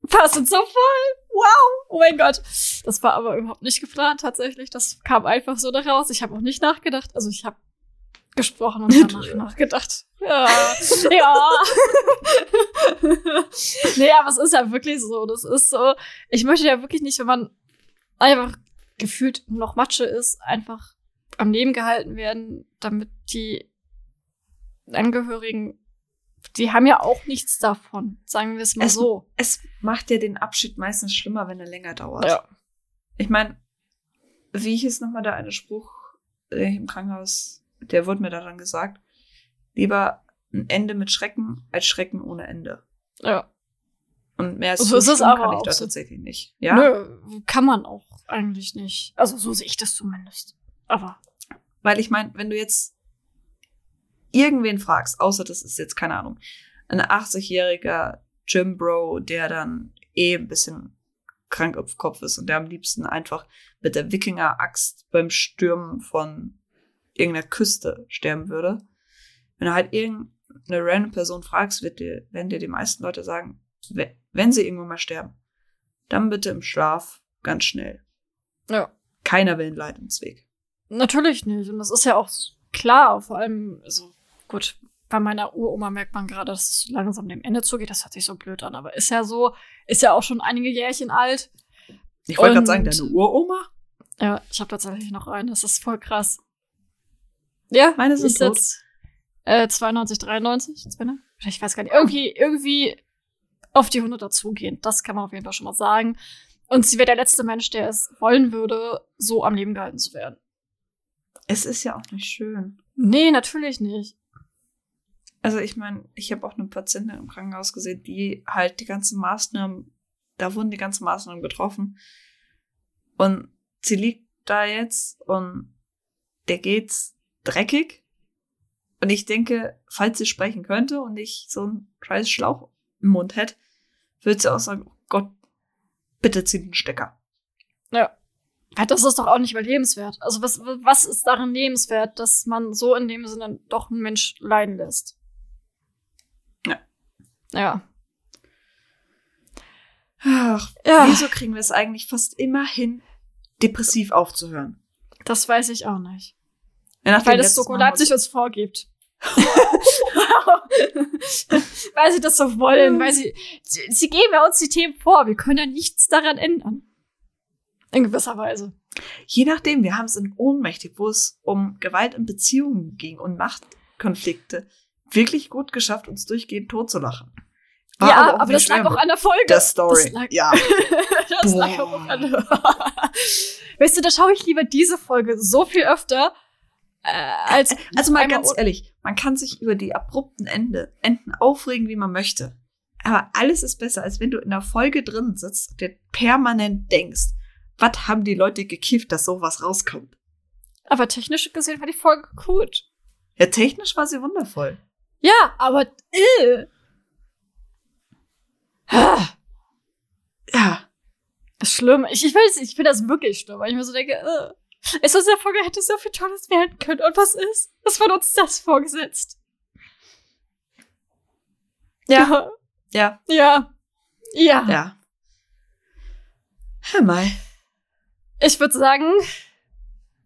Passend zum Fall. Wow. Oh mein Gott. Das war aber überhaupt nicht geplant tatsächlich. Das kam einfach so da raus. Ich habe auch nicht nachgedacht. Also ich habe gesprochen und danach nachgedacht. Ja. ja. nee, aber es ist ja wirklich so. Das ist so. Ich möchte ja wirklich nicht, wenn man einfach gefühlt noch Matsche ist, einfach am Leben gehalten werden, damit die Angehörigen, die haben ja auch nichts davon. Sagen wir es mal Es- so. Es macht ja den Abschied meistens schlimmer, wenn er länger dauert. Ja. Ich meine, wie hieß nochmal der eine Spruch äh, im Krankenhaus? Der wurde mir daran gesagt. Lieber ein Ende mit Schrecken als Schrecken ohne Ende. Ja. Und mehr als So ist es aber kann ich auch da so. tatsächlich nicht. Ja. Nö, kann man auch eigentlich nicht. Also so sehe ich das zumindest. Aber Weil ich meine, wenn du jetzt irgendwen fragst, außer das ist jetzt, keine Ahnung, ein 80-jähriger Jim Bro, der dann eh ein bisschen krank auf Kopf ist und der am liebsten einfach mit der Wikinger-Axt beim Stürmen von irgendeiner Küste sterben würde. Wenn du halt irgendeine random Person fragst, wird dir, werden dir die meisten Leute sagen, we- wenn sie irgendwann mal sterben, dann bitte im Schlaf ganz schnell. ja, Keiner will einen Leidensweg. natürlich nicht. Und das ist ja auch klar. Vor allem, also gut, bei meiner Uroma merkt man gerade, dass es langsam dem Ende zugeht. Das hört sich so blöd an. Aber ist ja so, ist ja auch schon einige Jährchen alt. Ich wollte gerade sagen, deine Uroma? Ja, ich habe tatsächlich noch einen. Das ist voll krass. Ja, Meine sind ist tot. jetzt äh, 92, 93. 92? Ich weiß gar nicht. Irgendwie, irgendwie auf die 100 dazugehen. Das kann man auf jeden Fall schon mal sagen. Und sie wäre der letzte Mensch, der es wollen würde, so am Leben gehalten zu werden. Es ist ja auch nicht schön. Nee, natürlich nicht. Also ich meine, ich habe auch eine Patientin im Krankenhaus gesehen, die halt die ganzen Maßnahmen, da wurden die ganzen Maßnahmen getroffen. Und sie liegt da jetzt und der geht's dreckig. Und ich denke, falls sie sprechen könnte und nicht so einen scheiß Schlauch im Mund hätte, würde sie auch sagen, oh Gott, bitte zieh den Stecker. Ja. Das ist doch auch nicht mehr lebenswert. Also was, was ist darin lebenswert, dass man so in dem Sinne doch einen Mensch leiden lässt? Ja. Ach, Ja. wieso kriegen wir es eigentlich fast immer hin, depressiv aufzuhören? Das weiß ich auch nicht. Ja, Weil das Soko Leipzig uns vorgibt. weil sie das so wollen, weil sie, sie, sie geben ja uns die Themen vor. Wir können ja nichts daran ändern. In gewisser Weise. Je nachdem, wir haben es in Ohnmächtig, wo es um Gewalt in Beziehungen ging und Machtkonflikte, wirklich gut geschafft, uns durchgehend totzulachen. War ja, aber, eine das lag auch an der Folge. der Story. Das lag, ja. das lag auch an der Weißt du, da schaue ich lieber diese Folge so viel öfter, äh, als Also mal ganz ehrlich, man kann sich über die abrupten Ende, Enden aufregen, wie man möchte. Aber alles ist besser, als wenn du in der Folge drin sitzt und dir permanent denkst, was haben die Leute gekifft, dass sowas rauskommt? Aber technisch gesehen war die Folge gut. Ja, technisch war sie wundervoll. Ja, aber äh. Ah, Ja. ist schlimm. Ich, ich weiß nicht, ich finde das wirklich schlimm, weil ich mir so denke, äh. Es aus der Folge hätte so viel Tolles werden können. Und was ist? Was wird uns das vorgesetzt? Ja. Ja, Ja. Ja. ja. Hör mal. Ich würde sagen,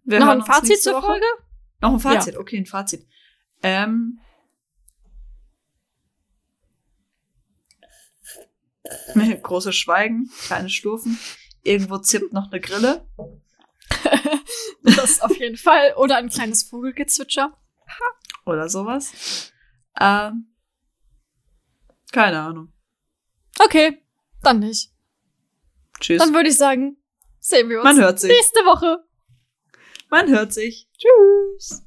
Wir noch ein Fazit zur Woche. Folge? Noch ein Fazit, okay, ein Fazit. Ähm. Großes Schweigen, kleine Stufen. Irgendwo zippt noch eine Grille. Das auf jeden Fall. Oder ein kleines Vogelgezwitscher. oder sowas. Ähm, keine Ahnung. Okay, dann nicht. Tschüss. Dann würde ich sagen, sehen wir uns Man hört sich. nächste Woche. Man hört sich. Tschüss.